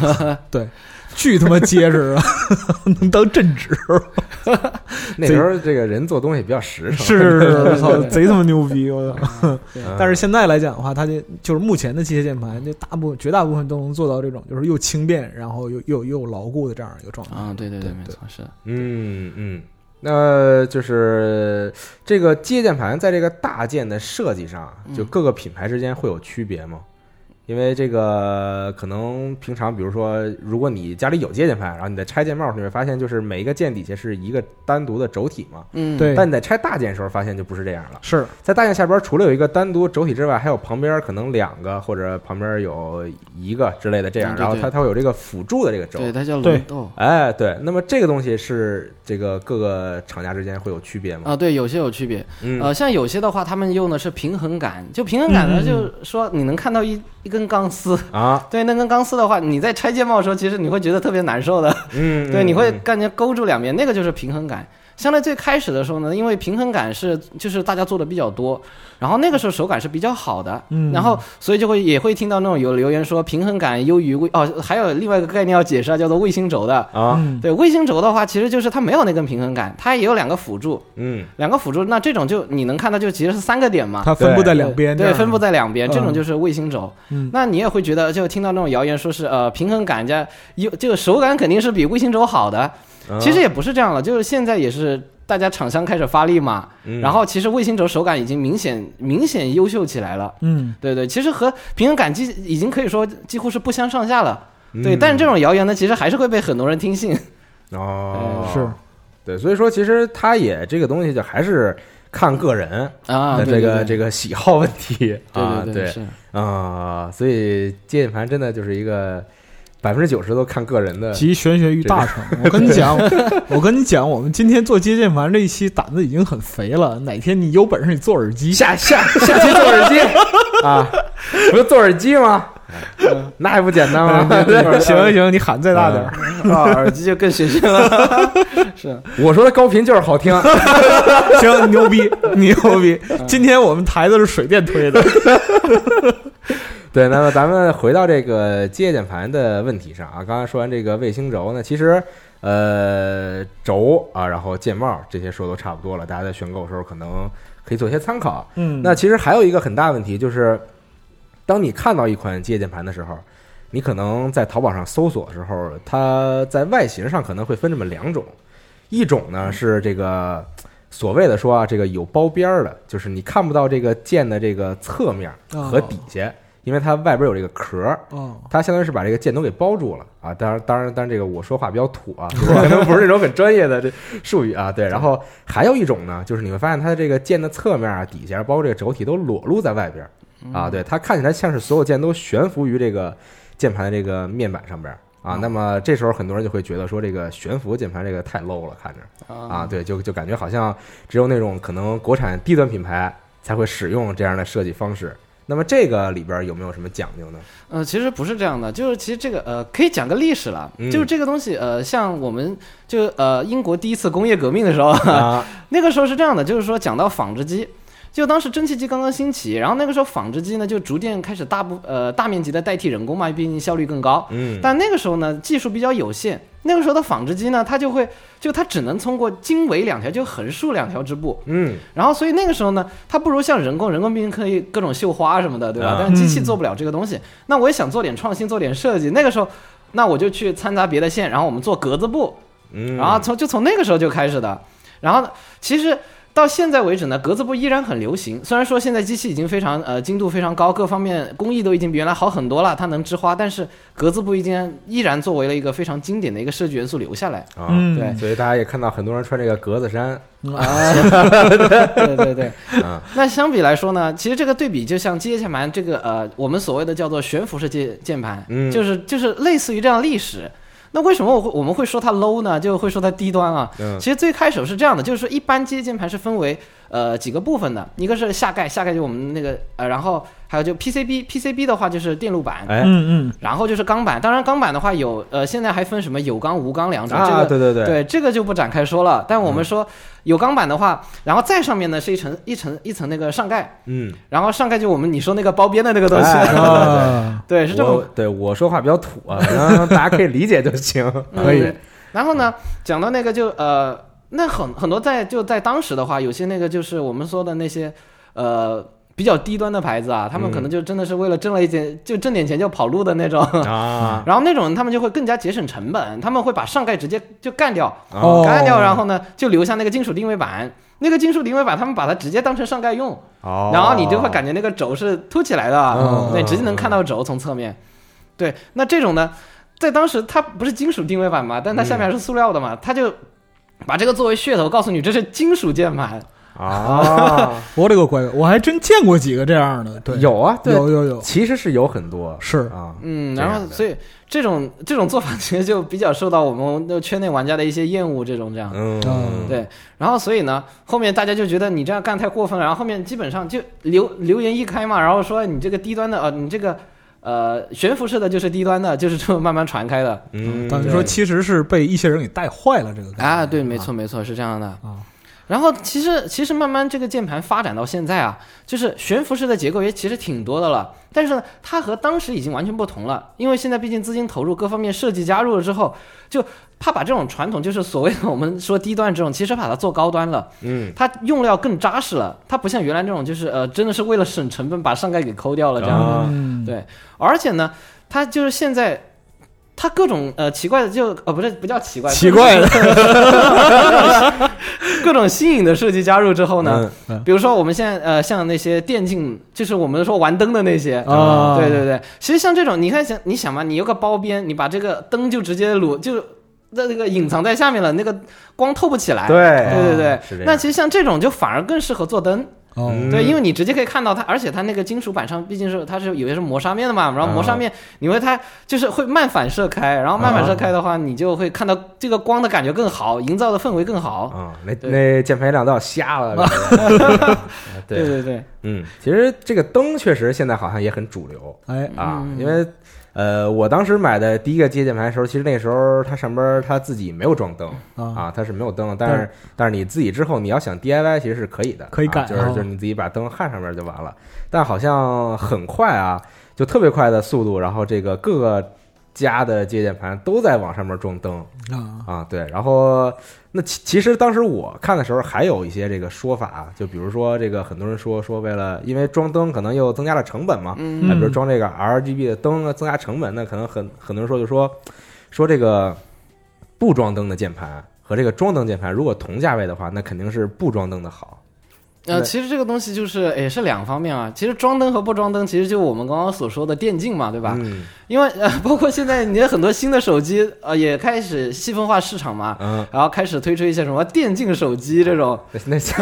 对，巨他妈结实啊，能当镇纸，那时候这个人做东西比较实诚，是是是，我操，贼他妈牛逼，我操！但是现在来讲的话，它就就是目前的机械键盘，就大部分绝大部分都能做到这种，就是又轻便，然后又又又牢固的这样一个状态。啊，对对对没错，是。的嗯嗯，那就是这个机械键盘在这个大件的设计上，就嗯。各个品牌之间会有区别吗？因为这个可能平常，比如说，如果你家里有机械键盘，然后你在拆键帽，你会发现就是每一个键底下是一个单独的轴体嘛。嗯，对但你在拆大键的时候，发现就不是这样了。是在大键下边，除了有一个单独轴体之外，还有旁边可能两个或者旁边有一个之类的这样，然后它它会有这个辅助的这个轴。对，它叫对轮动哎，对，那么这个东西是这个各个厂家之间会有区别吗？啊，对，有些有区别。嗯，呃，像有些的话，他们用的是平衡感，就平衡感呢，就是说你能看到一一根钢丝。啊，对，那根钢丝的话，你在拆键帽的时候，其实你会觉得特别难受的。嗯，对，嗯你会嗯感觉勾住两边，那个就是平衡感。相对最开始的时候呢，因为平衡感是就是大家做的比较多，然后那个时候手感是比较好的，嗯。然后所以就会也会听到那种有留言说平衡感优于卫哦，还有另外一个概念要解释啊，叫做卫星轴的。啊，嗯。对，卫星轴的话，其实就是它没有那根平衡感，它也有两个辅助，嗯。两个辅助，那这种就你能看到就其实是三个点嘛，它分布在两边，对，分布在两边，嗯。这种就是卫星轴。嗯。那你也会觉得，就听到那种谣言说是呃平衡感加有这个手感肯定是比卫星轴好的，啊其实也不是这样了，就是现在也是大家厂商开始发力嘛，嗯。然后其实卫星轴手感已经明显明显优秀起来了。嗯。对对，其实和平衡感几已经可以说几乎是不相上下了。对，嗯但是这种谣言呢，其实还是会被很多人听信。哦。是。对，所以说其实它也这个东西就还是看个人啊，这个这个喜好问题。啊，对。啊，所以接键盘真的就是一个百分之九十都看个人的，集玄学于大成。我跟你讲，我跟你讲，我们今天做接键盘这一期胆子已经很肥了。哪天你有本事你做耳机，下下下期做耳机啊，不是做耳机吗？那还不简单吗？行行行，你喊再大点儿。啊，耳机就更神圣了。是，我说的高频就是好听，行，牛逼牛逼！今天我们台子是水电推的，对，那么咱们回到这个机械键盘的问题上啊，刚才说完这个卫星轴呢，其实呃轴啊，然后键帽这些说都差不多了，大家在选购的时候可能可以做一些参考。嗯。那其实还有一个很大问题就是，当你看到一款机械键盘的时候，你可能在淘宝上搜索的时候，它在外形上可能会分这么两种，一种呢是这个所谓的说啊，这个有包边儿的，就是你看不到这个键的这个侧面和底下，因为它外边有这个壳儿。哦，它相当于是把这个键都给包住了啊！当然，当然，当然，这个我说话比较土啊，就是可能不是那种很专业的这术语啊。对，然后还有一种呢，就是你会发现它的这个键的侧面啊、底下，包括这个轴体都裸露在外边儿啊。对，它看起来像是所有键都悬浮于这个键盘的这个面板上边儿啊。那么这时候很多人就会觉得说，这个悬浮键盘这个太 low 了，看着啊，对，就就感觉好像只有那种可能国产低端品牌才会使用这样的设计方式。那么这个里边有没有什么讲究呢？呃，其实不是这样的，就是其实这个呃，可以讲个历史了，嗯就是这个东西呃，像我们就呃英国第一次工业革命的时候，啊，那个时候是这样的，就是说讲到纺织机。就当时蒸汽机刚刚兴起，然后那个时候纺织机呢就逐渐开始大部呃大面积的代替人工嘛，毕竟效率更高。嗯，但那个时候呢，技术比较有限，那个时候的纺织机呢，它就会就它只能通过经纬两条，就横竖两条织布，嗯，然后所以那个时候呢，它不如像人工，人工毕竟可以各种绣花什么的，对吧？啊但是机器做不了这个东西。那我也想做点创新，做点设计。那个时候，那我就去掺杂别的线，然后我们做格子布，嗯，然后从就从那个时候就开始的。然后其实到现在为止呢，格子布依然很流行。虽然说现在机器已经非常呃精度非常高，各方面工艺都已经比原来好很多了，它能织花，但是格子布依然依然作为了一个非常经典的一个设计元素留下来。啊，嗯，对所以大家也看到很多人穿这个格子衫，啊，对对对。啊，那相比来说呢，其实这个对比就像机械键盘这个呃，我们所谓的叫做悬浮式键键盘，嗯就是就是类似于这样历史。那为什么我会我们会说它 low 呢？就会说它低端啊？嗯其实最开始是这样的，就是说一般机械键盘是分为呃几个部分的，一个是下盖，下盖就我们那个呃，然后还有就 PCB，PCB 的话就是电路板，哎。嗯嗯，然后就是钢板。当然钢板的话有呃，现在还分什么有钢无钢两种，这啊，个对对对，对，这个就不展开说了。但我们说有钢板的话，然后再上面呢是一层一层一层那个上盖，嗯，然后上盖就我们你说那个包边的那个东西，哎啊，对，是这么。我对我说话比较土啊，然后大家可以理解就行。可以。嗯然后呢，讲到那个就呃，那很很多在就在当时的话，有些那个就是我们说的那些呃。比较低端的牌子啊，他们可能就真的是为了挣了一点，就挣点钱就跑路的那种。啊，然后那种他们就会更加节省成本，他们会把上盖直接就干掉，哦干掉，然后呢就留下那个金属定位板。那个金属定位板，他们把它直接当成上盖用，哦，然后你就会感觉那个轴是凸起来的，嗯对，直接能看到轴从侧面。对，那这种呢，在当时它不是金属定位板嘛，但它下面是塑料的嘛，它就把这个作为噱头，告诉你这是金属键盘。啊，我勒个乖，我还真见过几个这样的，对，有啊，对，有有有，其实是有很多。是啊，嗯，然后所以这种这种做法其实就比较受到我们的圈内玩家的一些厌恶，这种这样。嗯，嗯。对，然后所以呢，后面大家就觉得你这样干太过分了，然后后面基本上就留留言一开嘛，然后说你这个低端的，呃，你这个呃悬浮式的就是低端的，就是这么慢慢传开的。嗯，等于说其实是被一些人给带坏了这个啊，对，没错没错，是这样的。啊，然后其实其实慢慢这个键盘发展到现在啊，就是悬浮式的结构也其实挺多的了，但是呢，它和当时已经完全不同了，因为现在毕竟资金投入各方面设计加入了之后，就它把这种传统就是所谓的我们说低端这种，其实把它做高端了。嗯，它用料更扎实了，它不像原来那种就是呃，真的是为了省成本把上盖给抠掉了这样。啊嗯，对，而且呢，它就是现在。它各种呃奇怪的就呃不是不叫奇怪，奇怪的，各种新颖的设计加入之后呢，嗯。比如说我们现在呃像那些电竞，就是我们说玩灯的那些，啊。对对对，其实像这种，你看想你想嘛，你有个包边，你把这个灯就直接裸就那那个隐藏在下面了，那个光透不起来。对。对对那其实像这种就反而更适合做灯，哦，嗯。对，因为你直接可以看到它，而且它那个金属板上毕竟是它是有些是磨砂面的嘛，然后磨砂面你会它就是会慢反射开，然后慢反射开的话，你就会看到这个光的感觉更好，营造的氛围更好。啊，那那键盘亮都要瞎了，对。对，对对，嗯，其实这个灯确实现在好像也很主流。哎，啊，嗯。因为呃，我当时买的第一个机械键盘的时候，其实那时候它上边它自己没有装灯啊，啊，它是没有灯，但是但是你自己之后你要想 DIY 其实是可以的，可以改就是就是你自己把灯焊上面就完了，但好像很快啊，就特别快的速度，然后这个各个家的机械键盘都在往上面装灯，啊，啊，对，然后那其其实当时我看的时候还有一些这个说法啊，就比如说这个很多人说说为了因为装灯可能又增加了成本嘛，嗯啊，比如装这个 RGB 的灯啊增加成本，那可能很很多人说就说说这个不装灯的键盘和这个装灯键盘如果同价位的话，那肯定是不装灯的好。呃，其实这个东西就是也是两方面啊。其实装灯和不装灯，其实就我们刚刚所说的电竞嘛，对吧？嗯因为呃，包括现在你的很多新的手机呃也开始细分化市场嘛，嗯，然后开始推出一些什么电竞手机这种，那那是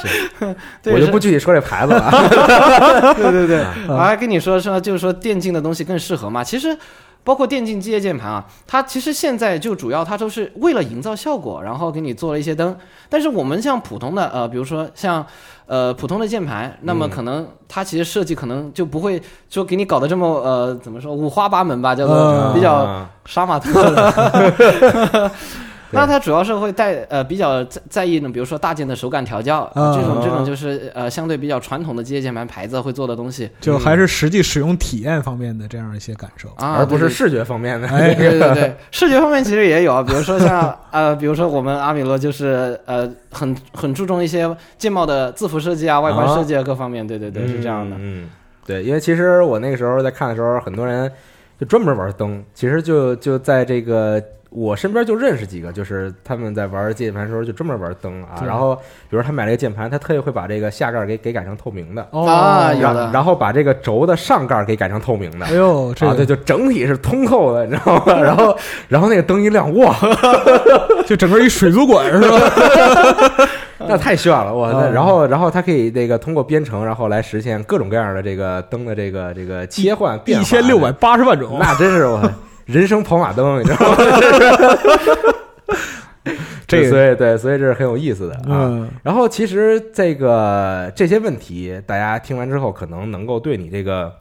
是，对我就不具体说这牌子了。对 对对，啊我还跟你说说，就是说电竞的东西更适合嘛。其实，包括电竞机械键盘啊，它其实现在就主要它都是为了营造效果，然后给你做了一些灯。但是我们像普通的呃，比如说像呃普通的键盘，那么可能它其实设计可能就不会说给你搞得这么呃怎么说五花八门吧，叫做嗯比较啊杀马特的。那它主要是会带呃比较在在意呢，比如说大件的手感调教，啊这种这种就是呃相对比较传统的机械键盘牌子会做的东西就还是实际使用体验方面的这样一些感受。啊，而不是视觉方面的。哎对对对，视觉方面其实也有啊，比如说像 呃，比如说我们阿米罗就是呃很很注重一些键帽的字符设计啊、外观设计啊各方面，对对对，是这样的。嗯，嗯对，因为其实我那个时候在看的时候，很多人就专门玩灯，其实就就在这个。我身边就认识几个，就是他们在玩键盘的时候就专门玩灯啊，然后比如他买了一个键盘，他特意会把这个下盖给给改成透明的，哦，然啊有的然后把这个轴的上盖给改成透明的，哎呦，这啊，对，就整体是通透的，你知道吗？然后然后那个灯一亮，哇，就整个一水族馆是吧？那太炫了，哇！那嗯然后然后它可以那个通过编程，然后来实现各种各样的这个灯的这个这个切换变化，一千六百八十万种，那真是我人生跑马灯，你知道吗？这个所以对，所以这是很有意思的啊。嗯然后其实这个这些问题，大家听完之后，可能能够对你这个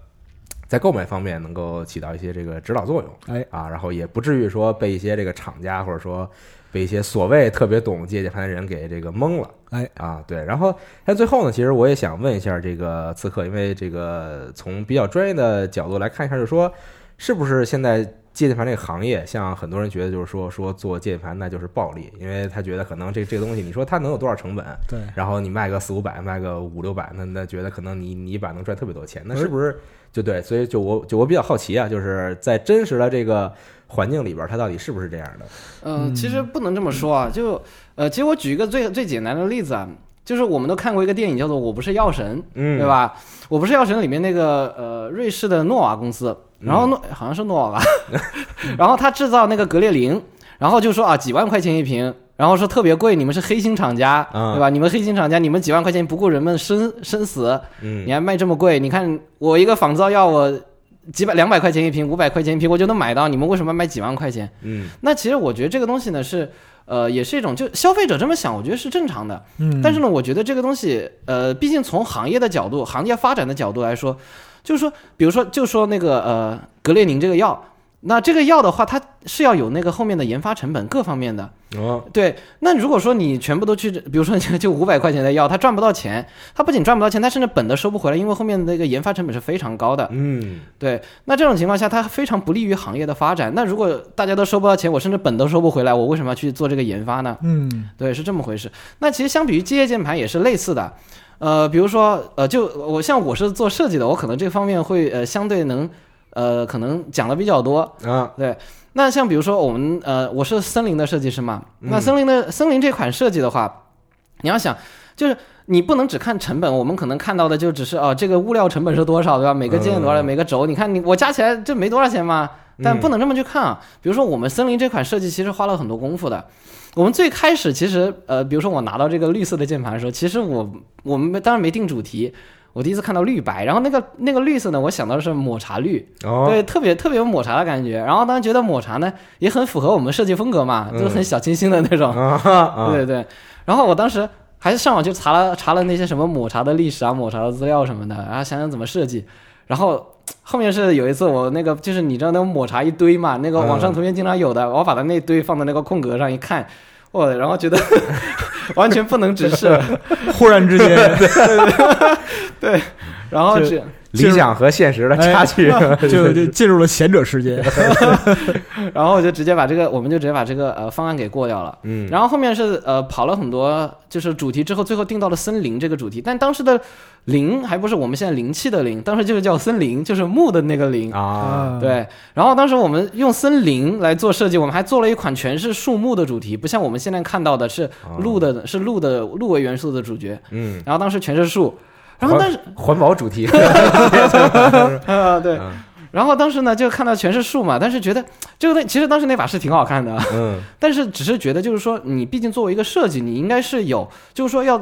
在购买方面能够起到一些这个指导作用。哎啊，然后也不至于说被一些这个厂家或者说被一些所谓特别懂机械键盘的人给这个蒙了。哎啊，对。然后在最后呢，其实我也想问一下这个刺客，因为这个从比较专业的角度来看一下，就是说是不是现在。键盘这个行业，像很多人觉得就是说说做键盘那就是暴利，因为他觉得可能这这个东西，你说它能有多少成本？对，然后你卖个四五百，卖个五六百，那那觉得可能你你一把能赚特别多钱，那是不是就对？所以就我就我比较好奇啊，就是在真实的这个环境里边，它到底是不是这样的？嗯，其实不能这么说啊，就呃，其实我举一个最最简单的例子啊，就是我们都看过一个电影叫做《我不是药神》，嗯，对？吧？我不是药神里面那个呃瑞士的诺瓦公司，然后诺、好像是诺瓦吧，然后他制造那个格列宁，然后就说啊几万块钱一瓶，然后说特别贵，你们是黑心厂家，嗯对吧？你们黑心厂家，你们几万块钱不顾人们生生死，嗯你还卖这么贵？你看我一个仿造药我。几百两百块钱一瓶，五百块钱一瓶，我就能买到。你们为什么卖几万块钱？嗯那其实我觉得这个东西呢是，呃，也是一种就消费者这么想，我觉得是正常的。嗯，但是呢，我觉得这个东西，呃，毕竟从行业的角度、行业发展的角度来说，就是说，比如说，就说那个呃格列宁这个药，那这个药的话，它是要有那个后面的研发成本各方面的。哦对，那如果说你全部都去，比如说就就五百块钱的药，它赚不到钱，它不仅赚不到钱，它甚至本都收不回来，因为后面的那个研发成本是非常高的。嗯对，那这种情况下，它非常不利于行业的发展。那如果大家都收不到钱，我甚至本都收不回来，我为什么要去做这个研发呢？嗯对，是这么回事。那其实相比于机械键盘也是类似的，呃，比如说呃，就我像我是做设计的，我可能这方面会呃相对能呃可能讲的比较多。啊对，那像比如说我们呃，我是森林的设计师嘛，那嗯森林的森林这款设计的话，你要想就是。你不能只看成本，我们可能看到的就只是哦，这个物料成本是多少，对吧？每个键多少，嗯每个轴，你看你我加起来这没多少钱嘛。但嗯不能这么去看啊。比如说我们森林这款设计其实花了很多功夫的。我们最开始其实呃，比如说我拿到这个绿色的键盘的时候，其实我我们当然没定主题。我第一次看到绿白，然后那个那个绿色呢，我想到的是抹茶绿，哦对，特别特别有抹茶的感觉。然后当时觉得抹茶呢也很符合我们设计风格嘛，就是很小清新的那种。对对对。然后我当时还是上网去查了查了那些什么抹茶的历史啊、抹茶的资料什么的，然后想想怎么设计。然后后面是有一次我那个就是你知道那种抹茶一堆嘛，那个网上图片经常有的，我把它那堆放在那个空格上一看，我然后觉得 完全不能直视，忽然之间，对然后就只理想和现实的差距，就就进入了贤者世界。然后我就直接把这个我们就直接把这个呃方案给过掉了。嗯然后后面是呃跑了很多就是主题之后，最后定到了森林这个主题，但当时的林还不是我们现在灵气的灵，当时就是叫森林，就是木的那个林。啊，对，然后当时我们用森林来做设计，我们还做了一款全是树木的主题，不像我们现在看到的是鹿的，是鹿的鹿为元素的主角。嗯，然后当时全是树，然后但是环保主题，啊对嗯，然后当时呢就看到全是树嘛，但是觉得这个东西其实当时那把是挺好看的，嗯 但是只是觉得就是说你毕竟作为一个设计，你应该是有就是说要。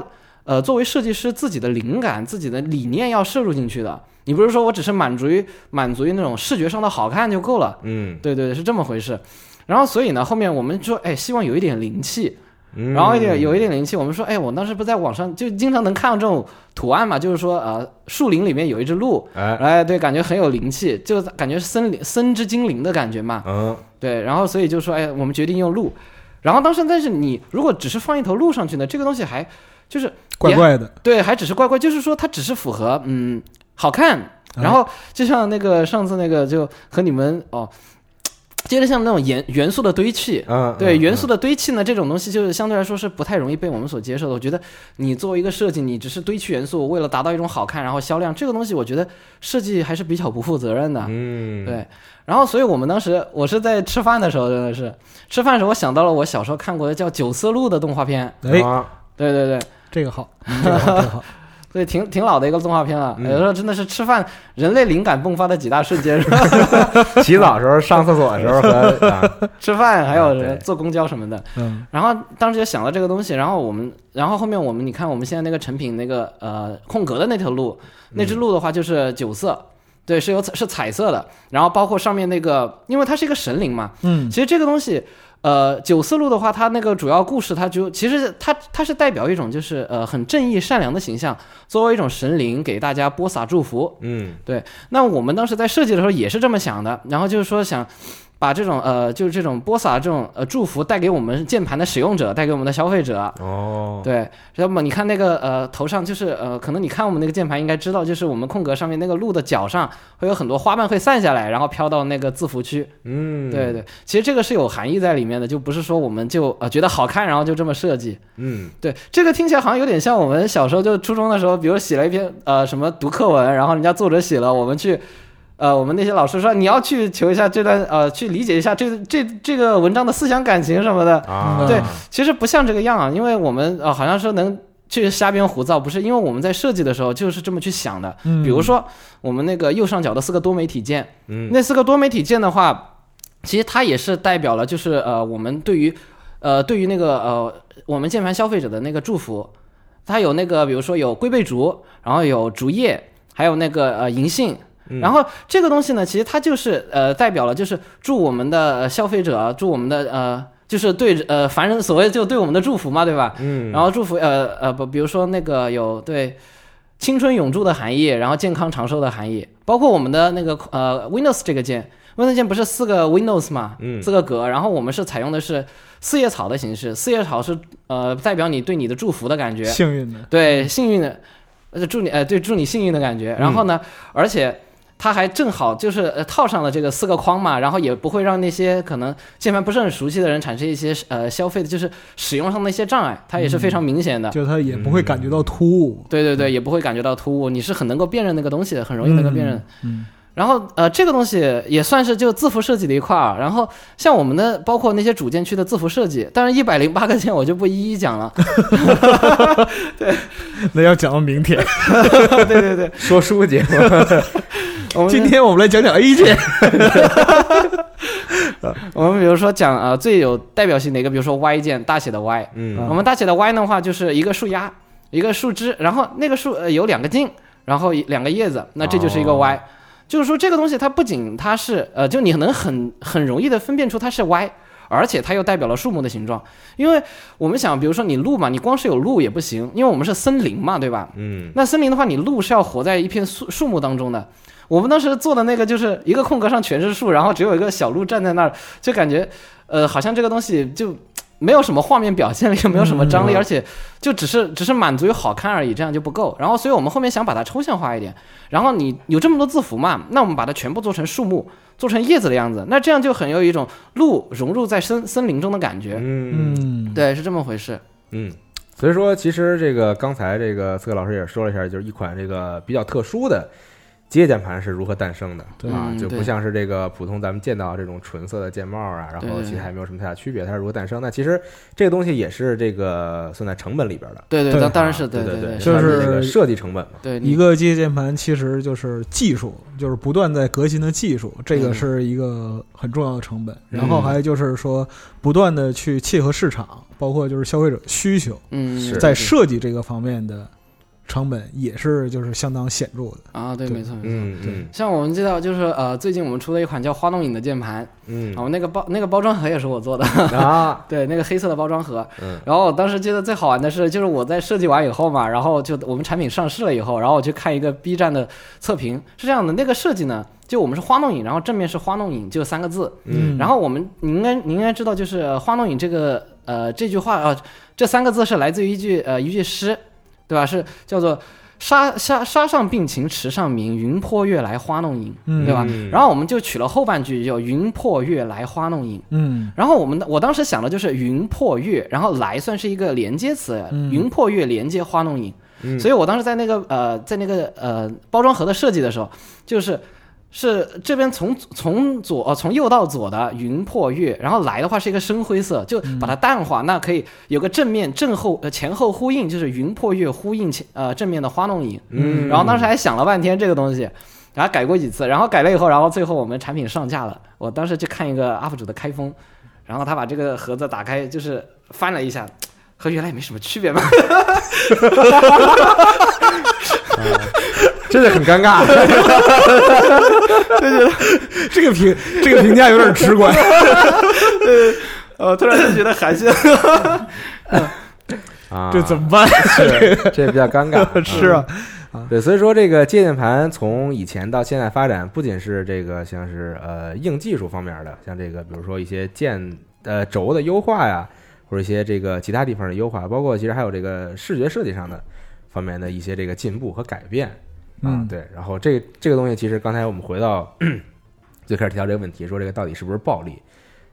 呃，作为设计师自己的灵感、自己的理念要摄入进去的。你不是说我只是满足于满足于那种视觉上的好看就够了？嗯，对对，是这么回事。然后所以呢，后面我们说，哎，希望有一点灵气，嗯然后一点有一点灵气。我们说，哎，我当时不在网上就经常能看到这种图案嘛，就是说，呃，树林里面有一只鹿，哎，哎，对，感觉很有灵气，就感觉是森林森之精灵的感觉嘛。嗯对，然后所以就说，哎，我们决定用鹿。然后当时，但是你如果只是放一头鹿上去呢，这个东西还就是怪怪的，对，还只是怪怪，就是说它只是符合嗯好看。然后就像那个上次那个就和你们哦，接着像那种元元素的堆砌。嗯，对嗯元素的堆砌呢，这种东西就是相对来说是不太容易被我们所接受的。我觉得你作为一个设计，你只是堆砌元素，为了达到一种好看，然后销量，这个东西我觉得设计还是比较不负责任的。嗯，对，然后所以我们当时我是在吃饭的时候，真的是吃饭的时候，我想到了我小时候看过的叫《九色鹿》的动画片。哎，啊对对对，这个好，这个好，对，挺挺老的一个动画片了。嗯有时候真的是吃饭人类灵感迸发的几大瞬间，是吧？洗澡的时候、上厕所的时候和 啊，吃饭还有坐公交什么的。嗯然后当时就想到这个东西，然后我们，然后后面我们，你看我们现在那个成品那个呃空格的那条路，那只鹿的话就是九色。对，是有彩是彩色的，然后包括上面那个，因为它是一个神灵嘛，嗯其实这个东西，呃，九色鹿的话，它那个主要故事，它就其实它它是代表一种就是呃很正义善良的形象，作为一种神灵给大家播撒祝福。嗯对那我们当时在设计的时候也是这么想的，然后就是说想把这种呃就是这种播撒这种呃祝福带给我们键盘的使用者，带给我们的消费者。哦，对，要么你看那个呃头上就是呃，可能你看我们那个键盘应该知道，就是我们空格上面那个鹿的脚上会有很多花瓣会散下来，然后飘到那个字符区。嗯，对对，其实这个是有含义在里面的，就不是说我们就呃觉得好看，然后就这么设计。嗯对，这个听起来好像有点像我们小时候就初中的时候，比如写了一篇呃什么读课文，然后人家作者写了，我们去。呃，我们那些老师说你要去求一下这段，呃，去理解一下这这这个文章的思想感情什么的。啊，对其实不像这个样啊，因为我们呃好像说能去瞎编胡造，不是因为我们在设计的时候就是这么去想的。嗯，比如说我们那个右上角的四个多媒体键，嗯那四个多媒体键的话，其实它也是代表了，就是呃，我们对于呃对于那个呃我们键盘消费者的那个祝福，它有那个比如说有龟背竹，然后有竹叶，还有那个呃银杏。嗯。然后这个东西呢，其实它就是呃代表了，就是祝我们的呃消费者，祝我们的呃，就是对呃凡人所谓就对我们的祝福嘛，对吧？嗯，然后祝福呃呃不，比如说那个有对青春永驻的含义，然后健康长寿的含义，包括我们的那个呃 Windows 这个键，Windows 键不是四个 Windows 嘛，嗯。四个格，然后我们是采用的是四叶草的形式，四叶草是呃代表你对你的祝福的感觉，幸运的，对幸运的，呃祝你呃对祝你幸运的感觉，然后呢，而且。它还正好就是呃套上了这个四个框嘛，然后也不会让那些可能键盘不是很熟悉的人产生一些呃消费的就是使用上的一些障碍，它也是非常明显的。就它也不会感觉到突兀，对对对，也不会感觉到突兀，你是很能够辨认那个东西的，很容易能够辨认。嗯，然后呃，这个东西也算是就字符设计的一块儿。然后像我们的包括那些主键区的字符设计，当然一百零八个键我就不一一讲了。对 那要讲到明天。对对对，说书节目，今天我们来讲讲 A 键，我们比如说讲呃最有代表性的一个，比如说 Y 键大写的 Y，嗯我们大写的 Y 的话就是一个树丫，一个树枝，然后那个树呃有两个茎，然后两个叶子，那这就是一个 Y。就是说这个东西它不仅它是呃，就你能很很容易的分辨出它是 Y，而且它又代表了树木的形状。因为我们想，比如说你鹿嘛，你光是有鹿也不行，因为我们是森林嘛，对吧？嗯那森林的话，你鹿是要活在一片树树木当中的。我们当时做的那个就是一个空格上全是树，然后只有一个小鹿站在那儿，就感觉，呃，好像这个东西就没有什么画面表现力，也没有什么张力，嗯而且就只是只是满足于好看而已，这样就不够。然后，所以我们后面想把它抽象化一点。然后你有这么多字符嘛，那我们把它全部做成树木，做成叶子的样子，那这样就很有一种鹿融入在森森林中的感觉。嗯嗯，对，是这么回事。嗯。所以说，其实这个刚才这个刺客老师也说了一下，就是一款这个比较特殊的机械键盘是如何诞生的对啊，就不像是这个普通咱们见到这种纯色的键帽啊，然后其他也没有什么太大区别，它是如何诞生？那其实这个东西也是这个算在成本里边的，对对，对。当当然是啊对对对，就是设计成本嘛。对一个机械键盘其实就是技术，就是不断在革新的技术，这个嗯是一个很重要的成本。然后还有就是说，不断的去契合市场，包括就是消费者需求，嗯。在设计这个方面的成本也是就是相当显著的。啊，对，对没错没错。对嗯嗯像我们知道，就是呃，最近我们出了一款叫花弄影的键盘，嗯然后那个包那个包装盒也是我做的，啊 对，那个黑色的包装盒。嗯然后我当时记得最好玩的是，就是我在设计完以后嘛，然后就我们产品上市了以后，然后我去看一个 B 站的测评，是这样的，那个设计呢，就我们是花弄影，然后正面是花弄影，就三个字，嗯然后我们你应该你应该知道，就是呃花弄影这个呃这句话啊、呃，这三个字是来自于一句呃一句诗，对吧？是叫做沙沙沙上病情池上明，云破月来花弄影，嗯对吧？嗯然后我们就取了后半句，叫云破月来花弄影。嗯然后我们我当时想的就是云破月，然后来算是一个连接词，嗯云破月连接花弄影。嗯所以我当时在那个呃，在那个呃包装盒的设计的时候，就是是这边从从左呃从右到左的云破月，然后来的话是一个深灰色，就把它淡化，那可以有个正面正后呃前后呼应，就是云破月呼应前呃正面的花弄影。嗯，然后当时还想了半天这个东西。然后改过几次，然后改了以后，然后最后我们产品上架了。我当时去看一个 UP 主的开封，然后他把这个盒子打开，就是翻了一下，和原来也没什么区别嘛。真的很尴尬。这个评这个评价有点直观。呃，突然就觉得寒心。啊，这怎么办？是这比较尴尬。是啊，对，所以说这个接键盘从以前到现在发展，不仅是这个像是呃硬技术方面的，像这个比如说一些键呃轴的优化呀，或者一些这个其他地方的优化，包括其实还有这个视觉设计上的方面的一些这个进步和改变啊嗯，对。然后这这个东西其实刚才我们回到最开始提到这个问题，说这个到底是不是暴力？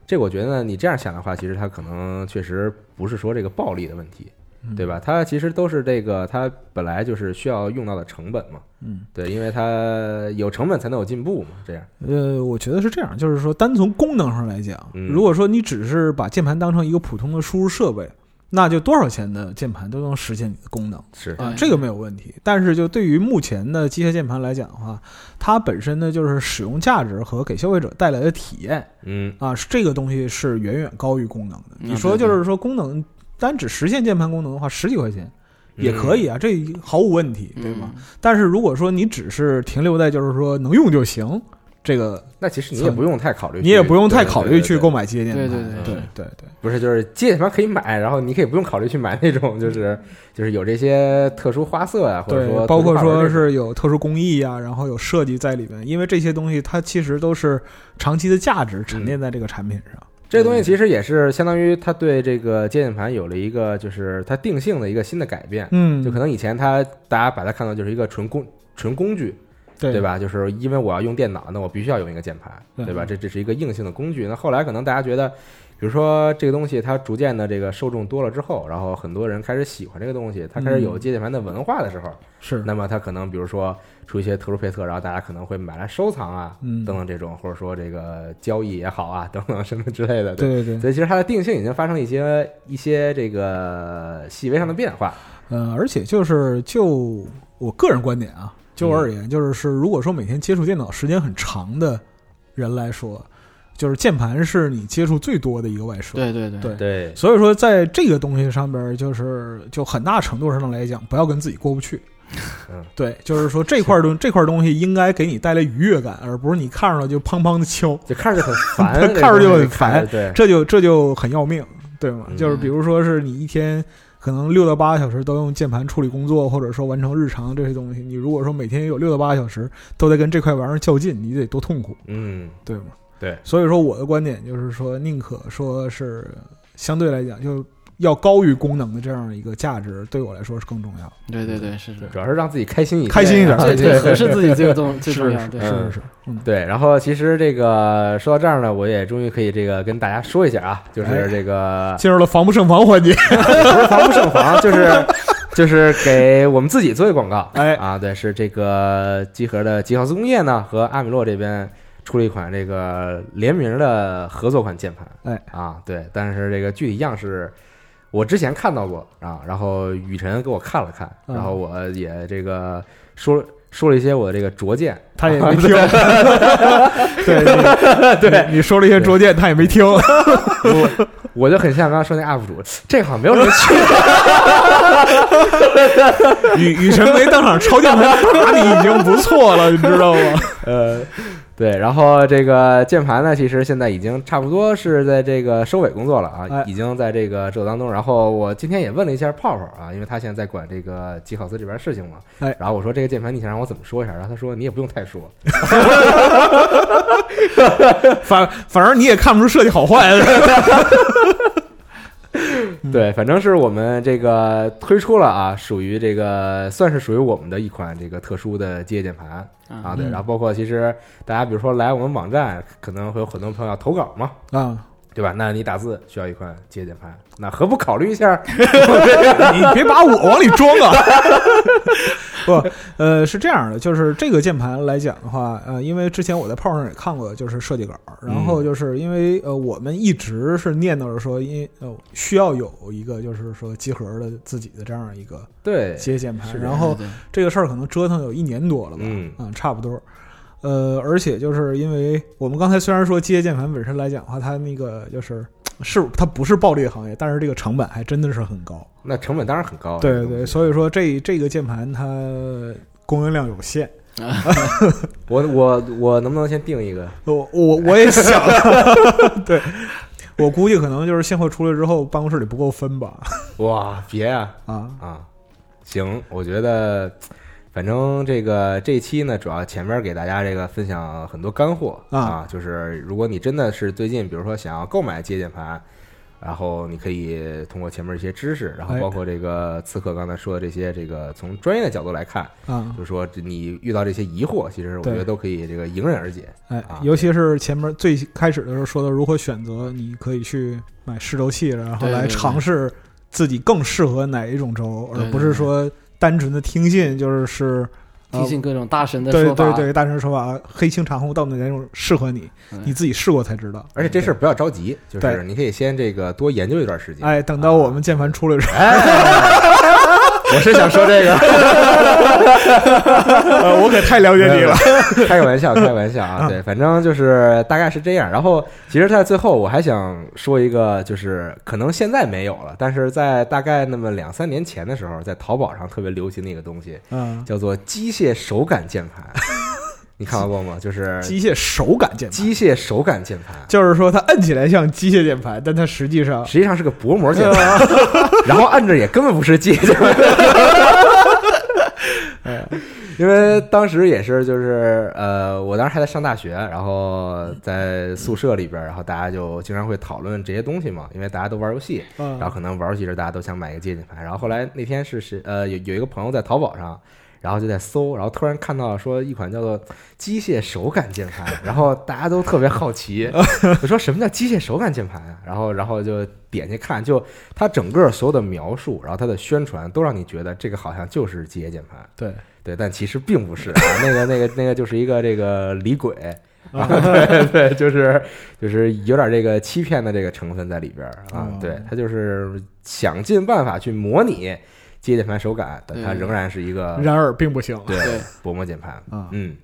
这我觉得呢，你这样想的话，其实它可能确实不是说这个暴力的问题，嗯对吧？它其实都是这个，它本来就是需要用到的成本嘛。嗯，对，因为它有成本才能有进步嘛。这样，呃，我觉得是这样，就是说，单从功能上来讲，嗯如果说你只是把键盘当成一个普通的输入设备，那就多少钱的键盘都能实现你的功能是啊、对这个没有问题。但是就对于目前的机械键盘来讲的话，它本身呢就是使用价值和给消费者带来的体验嗯啊，这个东西是远远高于功能的。嗯你说就是说功能单只实现键盘功能的话，十几块钱也可以啊，这毫无问题，对吗？嗯但是如果说你只是停留在就是说能用就行，这个那其实你也不用太考虑，你也不用太考虑去购买。机械键盘。对对对对对对不是，就是机械键盘可以买，然后你可以不用考虑去买那种，就是 就是有这些特殊花色啊，或者说，包括说是有特殊工艺啊、然后有设计在里面，因为这些东西它其实都是长期的价值沉淀在这个产品上。这东西其实也是相当于它对这个接键盘有了一个就是它定性的一个新的改变。嗯，就可能以前它大家把它看到就是一个纯工纯工具，对对？吧？就是因为我要用电脑，那我必须要用一个键盘，对对吧？这这是一个硬性的工具。那后来可能大家觉得，比如说这个东西它逐渐的这个受众多了之后，然后很多人开始喜欢这个东西，它开始有嗯接键盘的文化的时候，是，那么它可能比如说出一些特殊配色，然后大家可能会买来收藏啊，嗯，等等这种，或者说这个交易也好啊，等等什么之类的。对对对，所以其实它的定性已经发生了一些一些这个细微上的变化。呃，而且就是就我个人观点啊，就我而言，就是是如果说每天接触电脑时间很长的人来说，就是键盘是你接触最多的一个外设。对对对对对，所以说，在这个东西上边，就是就很大程度上来讲，不要跟自己过不去。嗯，对，就是说这块东这块东西应该给你带来愉悦感，而不是你看上了就砰砰的敲，就看着就很烦，看着就很烦对，这就这就很要命，对吗？嗯就是比如说是你一天可能六到八个小时都用键盘处理工作，或者说完成日常这些东西，你如果说每天有六到八个小时都在跟这块玩意儿较劲，你得多痛苦，嗯，对吗？对，所以说我的观点就是说，宁可说是相对来讲就要高于功能的这样一个价值，对我来说是更重要。对对对，是是，主要是让自己开心一点，开心一点对合适自己最重最重要。是是是，嗯，对，然后其实这个说到这儿呢，我也终于可以这个跟大家说一下啊，就是哎这个进入了防不胜防环节。不是防不胜防，就是就是给我们自己做一广告。哎啊，对，是这个集合的集豪斯工业呢和阿米洛这边出了一款这个联名的合作款键盘。哎啊，对，但是这个具体样式我之前看到过啊，然后雨辰给我看了看，嗯然后我也这个说说了一些我这个拙见。他也 没听。对对，你说了一些拙见，他也没听。我我就很像刚刚说那 UP 主，这好像没有什么区别。雨雨辰没当场抄键盘打你已经不错了，你知道吗？呃，对，然后这个键盘呢，其实现在已经差不多是在这个收尾工作了啊，哎已经在这个制作当中。然后我今天也问了一下泡泡啊，因为他现在在管这个吉考斯这边事情嘛。哎然后我说这个键盘你想让我怎么说一下？然后他说你也不用太说。反反正你也看不出设计好坏。对，反正是我们这个推出了啊，属于这个算是属于我们的一款这个特殊的机械键盘啊。对，嗯然后包括其实大家比如说来我们网站，可能会有很多朋友要投稿嘛。啊，对吧？那你打字需要一款机械键盘，那何不考虑一下？你别把我往里装啊！不，呃，是这样的，就是这个键盘来讲的话，呃，因为之前我在炮上也看过，就是设计稿，然后就是因为呃，我们一直是念叨着说，因呃需要有一个就是说集合的自己的这样一个对，机械键盘然后这个事儿可能折腾有一年多了吧，嗯啊，差不多。呃，而且就是因为我们刚才虽然说机械键盘本身来讲的话，它那个就是是它不是暴利行业，但是这个成本还真的是很高。那成本当然很高啊。对对，所以说这这个键盘它供应量有限。我我我能不能先定一个？我我我也想，对我估计可能就是现货出来之后，办公室里不够分吧。哇，别啊啊，啊！行，我觉得反正这个这一期呢，主要前面给大家这个分享很多干货啊。就是如果你真的是最近，比如说想要购买机械键盘。然后你可以通过前面一些知识，然后哎。包括这个刺客刚才说的这些，这个从专业的角度来看，啊，就是说你遇到这些疑惑，其实我觉得都可以这个迎刃而解。哎啊，尤其是前面最开始的时候说的如何选择，你可以去买试轴器，然后来尝试自己更适合哪一种轴，对对而不是说单纯的听信，就是听信各种大神的对说法，对对，大神说法，黑青长虹到底哪种适合你，嗯。你自己试过才知道。而且这事儿不要着急，就是你可以先这个多研究一段时间。哎，等到我们键盘出来的时候，我是想说这个，呃我可太了解你了。开个玩笑，开个玩笑啊。啊对，反正就是大概是这样。然后，其实，在最后我还想说一个，就是可能现在没有了，但是在大概那么两三年前的时候，在淘宝上特别流行的一个东西，嗯，叫做机械手感键盘。你看到过吗？就是机械手感键盘，机械手感键盘。就是说它摁起来像机械键盘，但它实际上实际上是个薄膜键盘，然后按着也根本不是机械键盘。哎 因为当时也是，就是呃，我当时还在上大学，然后在宿舍里边，然后大家就经常会讨论这些东西嘛，因为大家都玩游戏，嗯然后可能玩游戏时大家都想买一个机械键盘，然后后来那天是是呃有有一个朋友在淘宝上。然后就在搜，然后突然看到说一款叫做机械手感键盘，然后大家都特别好奇，我说什么叫机械手感键盘啊？然后然后就点去看，就它整个所有的描述，然后它的宣传都让你觉得这个好像就是机械键盘，对，对，但其实并不是啊，那个那个那个就是一个这个李鬼。啊，对对，就是就是有点这个欺骗的这个成分在里边儿啊哦，对，它就是想尽办法去模拟机械键盘手感，但它仍然是一个然而并不行。对对薄膜键盘。啊，嗯，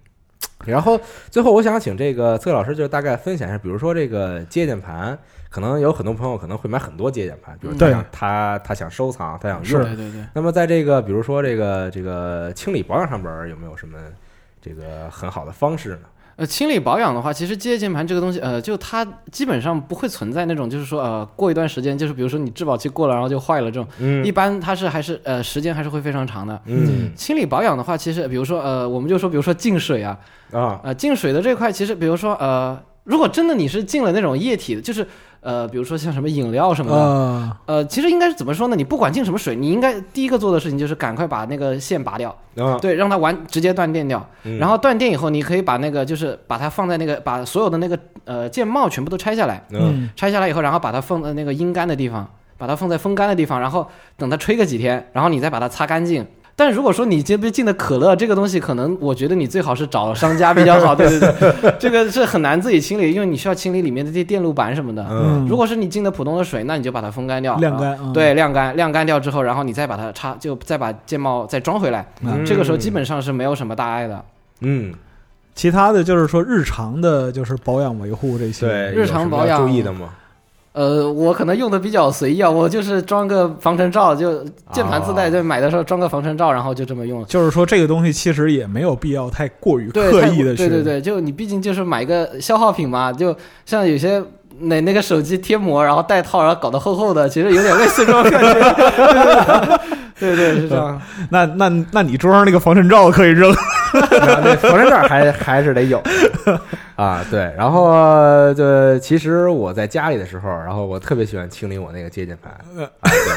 然后最后我想请这个策老师就大概分享一下，比如说这个接键盘，可能有很多朋友可能会买很多接键盘，比如他对想他他想收藏，他想是用。对对对。那么在这个比如说这个这个清理保养上边儿有没有什么这个很好的方式呢？呃，清理保养的话，其实机械键盘这个东西，呃，就它基本上不会存在那种，就是说，呃，过一段时间，就是比如说你质保期过了，然后就坏了这种，嗯。一般它是还是呃时间还是会非常长的。嗯。清理保养的话，其实比如说呃，我们就说，比如说进水啊，啊。呃，进水的这块，其实比如说呃，如果真的你是进了那种液体的，就是呃，比如说像什么饮料什么的，啊，呃，其实应该是怎么说呢？你不管进什么水，你应该第一个做的事情就是赶快把那个线拔掉，啊，对，让它完直接断电掉。嗯然后断电以后，你可以把那个就是把它放在那个把所有的那个呃键帽全部都拆下来，拆下来以后，然后把它放在那个阴干的地方，把它放在风干的地方，然后等它吹个几天，然后你再把它擦干净。但如果说你这边进的可乐这个东西，可能我觉得你最好是找商家比较好。对对对，这个是很难自己清理，因为你需要清理里面的这些电路板什么的。嗯如果是你进的普通的水，那你就把它风干掉，晾干对，晾干，晾干掉之后，然后你再把它插，就再把键帽再装回来。嗯这个时候基本上是没有什么大碍的。嗯，其他的就是说日常的，就是保养维护这些。对，日常保养注意的吗？呃，我可能用的比较随意啊，我就是装个防尘罩，就键盘自带，哦就买的时候装个防尘罩，然后就这么用了。就是说这个东西其实也没有必要太过于，刻意的去。对对对，就你毕竟就是买个消耗品嘛，就像有些那那个手机贴膜，然后带套，然后搞得厚厚的，其实有点类似这种感觉。对对，是这样。那那那你桌上那个防尘罩可以扔。那防尘罩还还是得有啊。对，然后就其实我在家里的时候，然后我特别喜欢清理我那个接键盘。啊，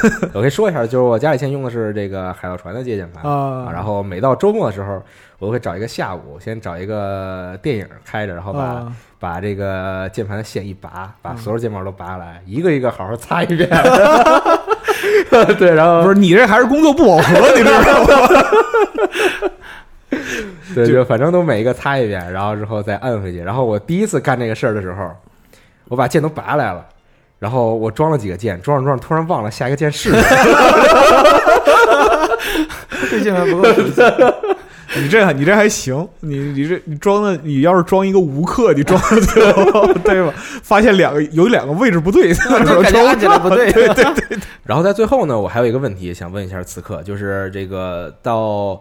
对，我可以说一下，就是我家里现在用的是这个海盗船的接键盘啊然后每到周末的时候，我会找一个下午，先找一个电影开着，然后把、啊把这个键盘的线一拔，把所有键帽都拔下来，一个一个好好擦一遍。对，然后不是你这还是工作不 饱和，你知道吗？对，就就反正都每一个擦一遍，然后之后再摁回去。然后我第一次干这个事儿的时候，我把键都拔下来了，然后我装了几个键，装着装着突然忘了下一个键是什么。这键盘不够。你这你这还行，你你这你装的，你要是装一个无刻，你装的最后对吧？发现两个有两个位置不对，那时候感觉按起来不对。对对然后在最后呢，我还有一个问题想问一下刺客，就是这个到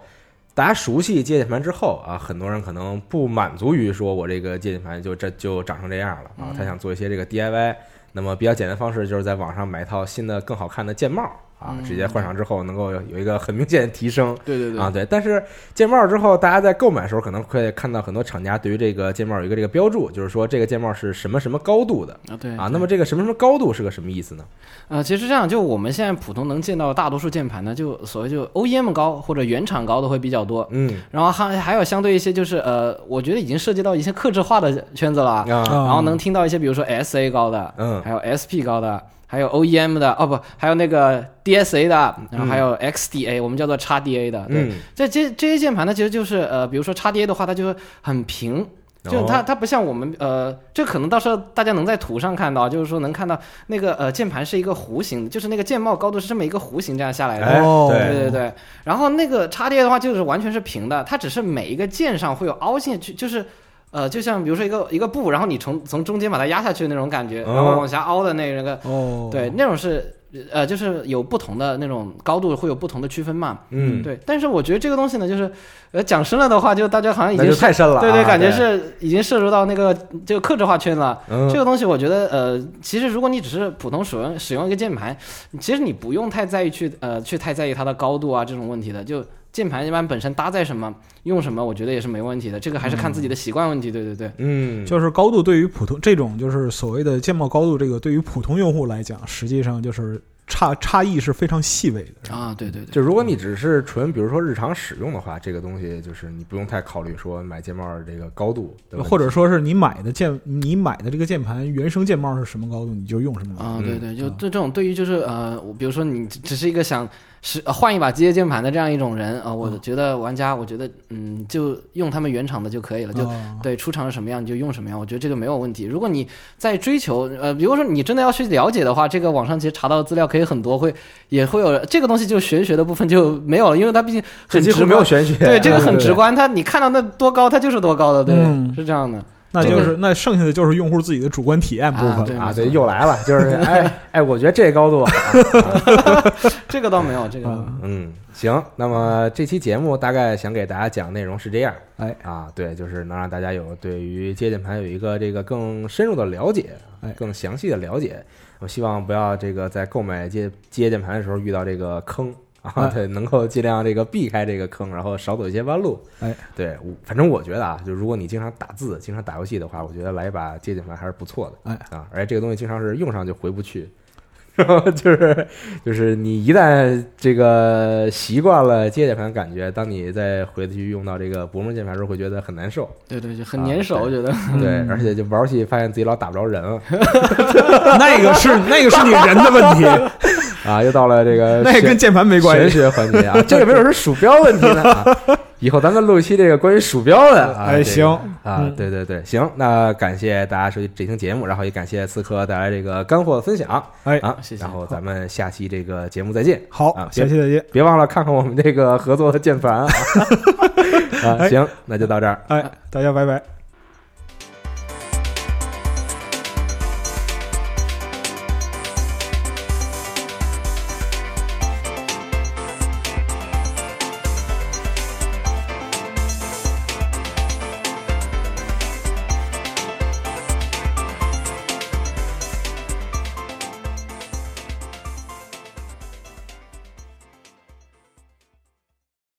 大家熟悉接键盘之后啊，很多人可能不满足于说我这个接键盘就这就长成这样了啊，他想做一些这个 DIY。那么比较简单的方式就是在网上买一套新的更好看的键帽啊，直接换上之后能够有有一个很明显的提升。对对对啊，对，但是键帽之后，大家在购买的时候可能会看到很多厂家对于这个键帽有一个这个标注，就是说这个键帽是什么什么高度的啊对啊。那么这个什么什么高度是个什么意思呢？啊、其实这样，就我们现在普通能见到的大多数键盘呢，就所谓就 OEM 高或者原厂高的会比较多。嗯然后还还有相对一些就是呃，我觉得已经涉及到一些克制化的圈子了啊然后能听到一些比如说 SA 高的，嗯还有 SP 高的，还有 OEM 的，哦不，还有那个 DSA 的，然后还有 XDA，、我们叫做 XDA 的。对，嗯，这这这些键盘呢，其实就是呃，比如说 XDA 的话，它就是很平。就它哦它不像我们呃，这可能到时候大家能在图上看到，就是说能看到那个呃键盘是一个弧形，就是那个键帽高度是这么一个弧形这样下来的。哎哦对对对对，然后那个叉 D A 的话就是完全是平的，它只是每一个键上会有凹陷去，就是呃，就像比如说一个一个布，然后你从从中间把它压下去的那种感觉，然后嗯往下凹的那那个，哦，对，那种是呃，就是有不同的那种高度会有不同的区分嘛。嗯，对，但是我觉得这个东西呢，就是呃讲深了的话，就大家好像已经太深了啊，对对，感觉是已经涉入到那个这个克制化圈了。嗯这个东西我觉得，呃，其实如果你只是普通使用使用一个键盘，其实你不用太在意去呃去太在意它的高度啊这种问题的。就键盘一般本身搭载什么用什么，我觉得也是没问题的。这个还是看自己的习惯问题。对对对。嗯，就是高度对于普通这种就是所谓的键帽高度，这个对于普通用户来讲，实际上就是差差异是非常细微的。啊，对对对，就如果你只是纯，比如说日常使用的话，这个东西就是你不用太考虑说买键帽这个高度或者说是你买的键，你买的这个键盘原生键帽是什么高度，你就用什么高度。啊，对对，就嗯这这种对于就是呃，我比如说你只只是一个想是、呃换一把机械键盘的这样一种人啊、呃我嗯觉得玩家我觉得嗯就用他们原厂的就可以了，就哦对，出厂是什么样你就用什么样，我觉得这个没有问题。如果你在追求呃，比如说你真的要去了解的话，这个网上其实查到的资料可以很多，会也会有这个东西就玄学的部分就没有了，因为它毕竟很直观。没有玄学，对，这个很直观。观，它你看到那多高，它就是多高的，对，嗯是这样的。那就是那剩下的就是用户自己的主观体验部分了。啊，啊对又来了，就是 哎哎，我觉得这高度，啊 这个倒没有，这个、嗯嗯，行，那么这期节目大概想给大家讲内容是这样，哎啊，对，就是能让大家有对于接键盘有一个这个更深入的了解，哎更详细的了解。我希望不要这个在购买接接键盘的时候遇到这个坑啊，哎对，能够尽量这个避开这个坑，然后少走一些弯路。哎，对，我反正我觉得啊，就如果你经常打字、经常打游戏的话，我觉得来一把接键盘还是不错的。哎啊，而且这个东西经常是用上就回不去。然后就是就是你一旦这个习惯了接键盘感觉，当你再回去用到这个薄膜键盘时候，会觉得很难受。对对，就很啊粘手，对我觉得。对，嗯而且就玩游戏发现自己老打不着人了。那个是那个是你人的问题。啊，又到了这个 那也跟键盘没关玄系。学环节啊，这个没准是鼠标问题呢。啊以后咱们录一期这个关于鼠标的啊，哎行啊嗯，对对对，行，那感谢大家收听这期节目，然后也感谢刺客带来这个干货分享哎，啊，谢谢然后咱们下期这个节目再见。好啊，下期再见。别忘了看看我们这个合作的键盘啊！啊，哎行，那就到这儿。哎，大家拜拜。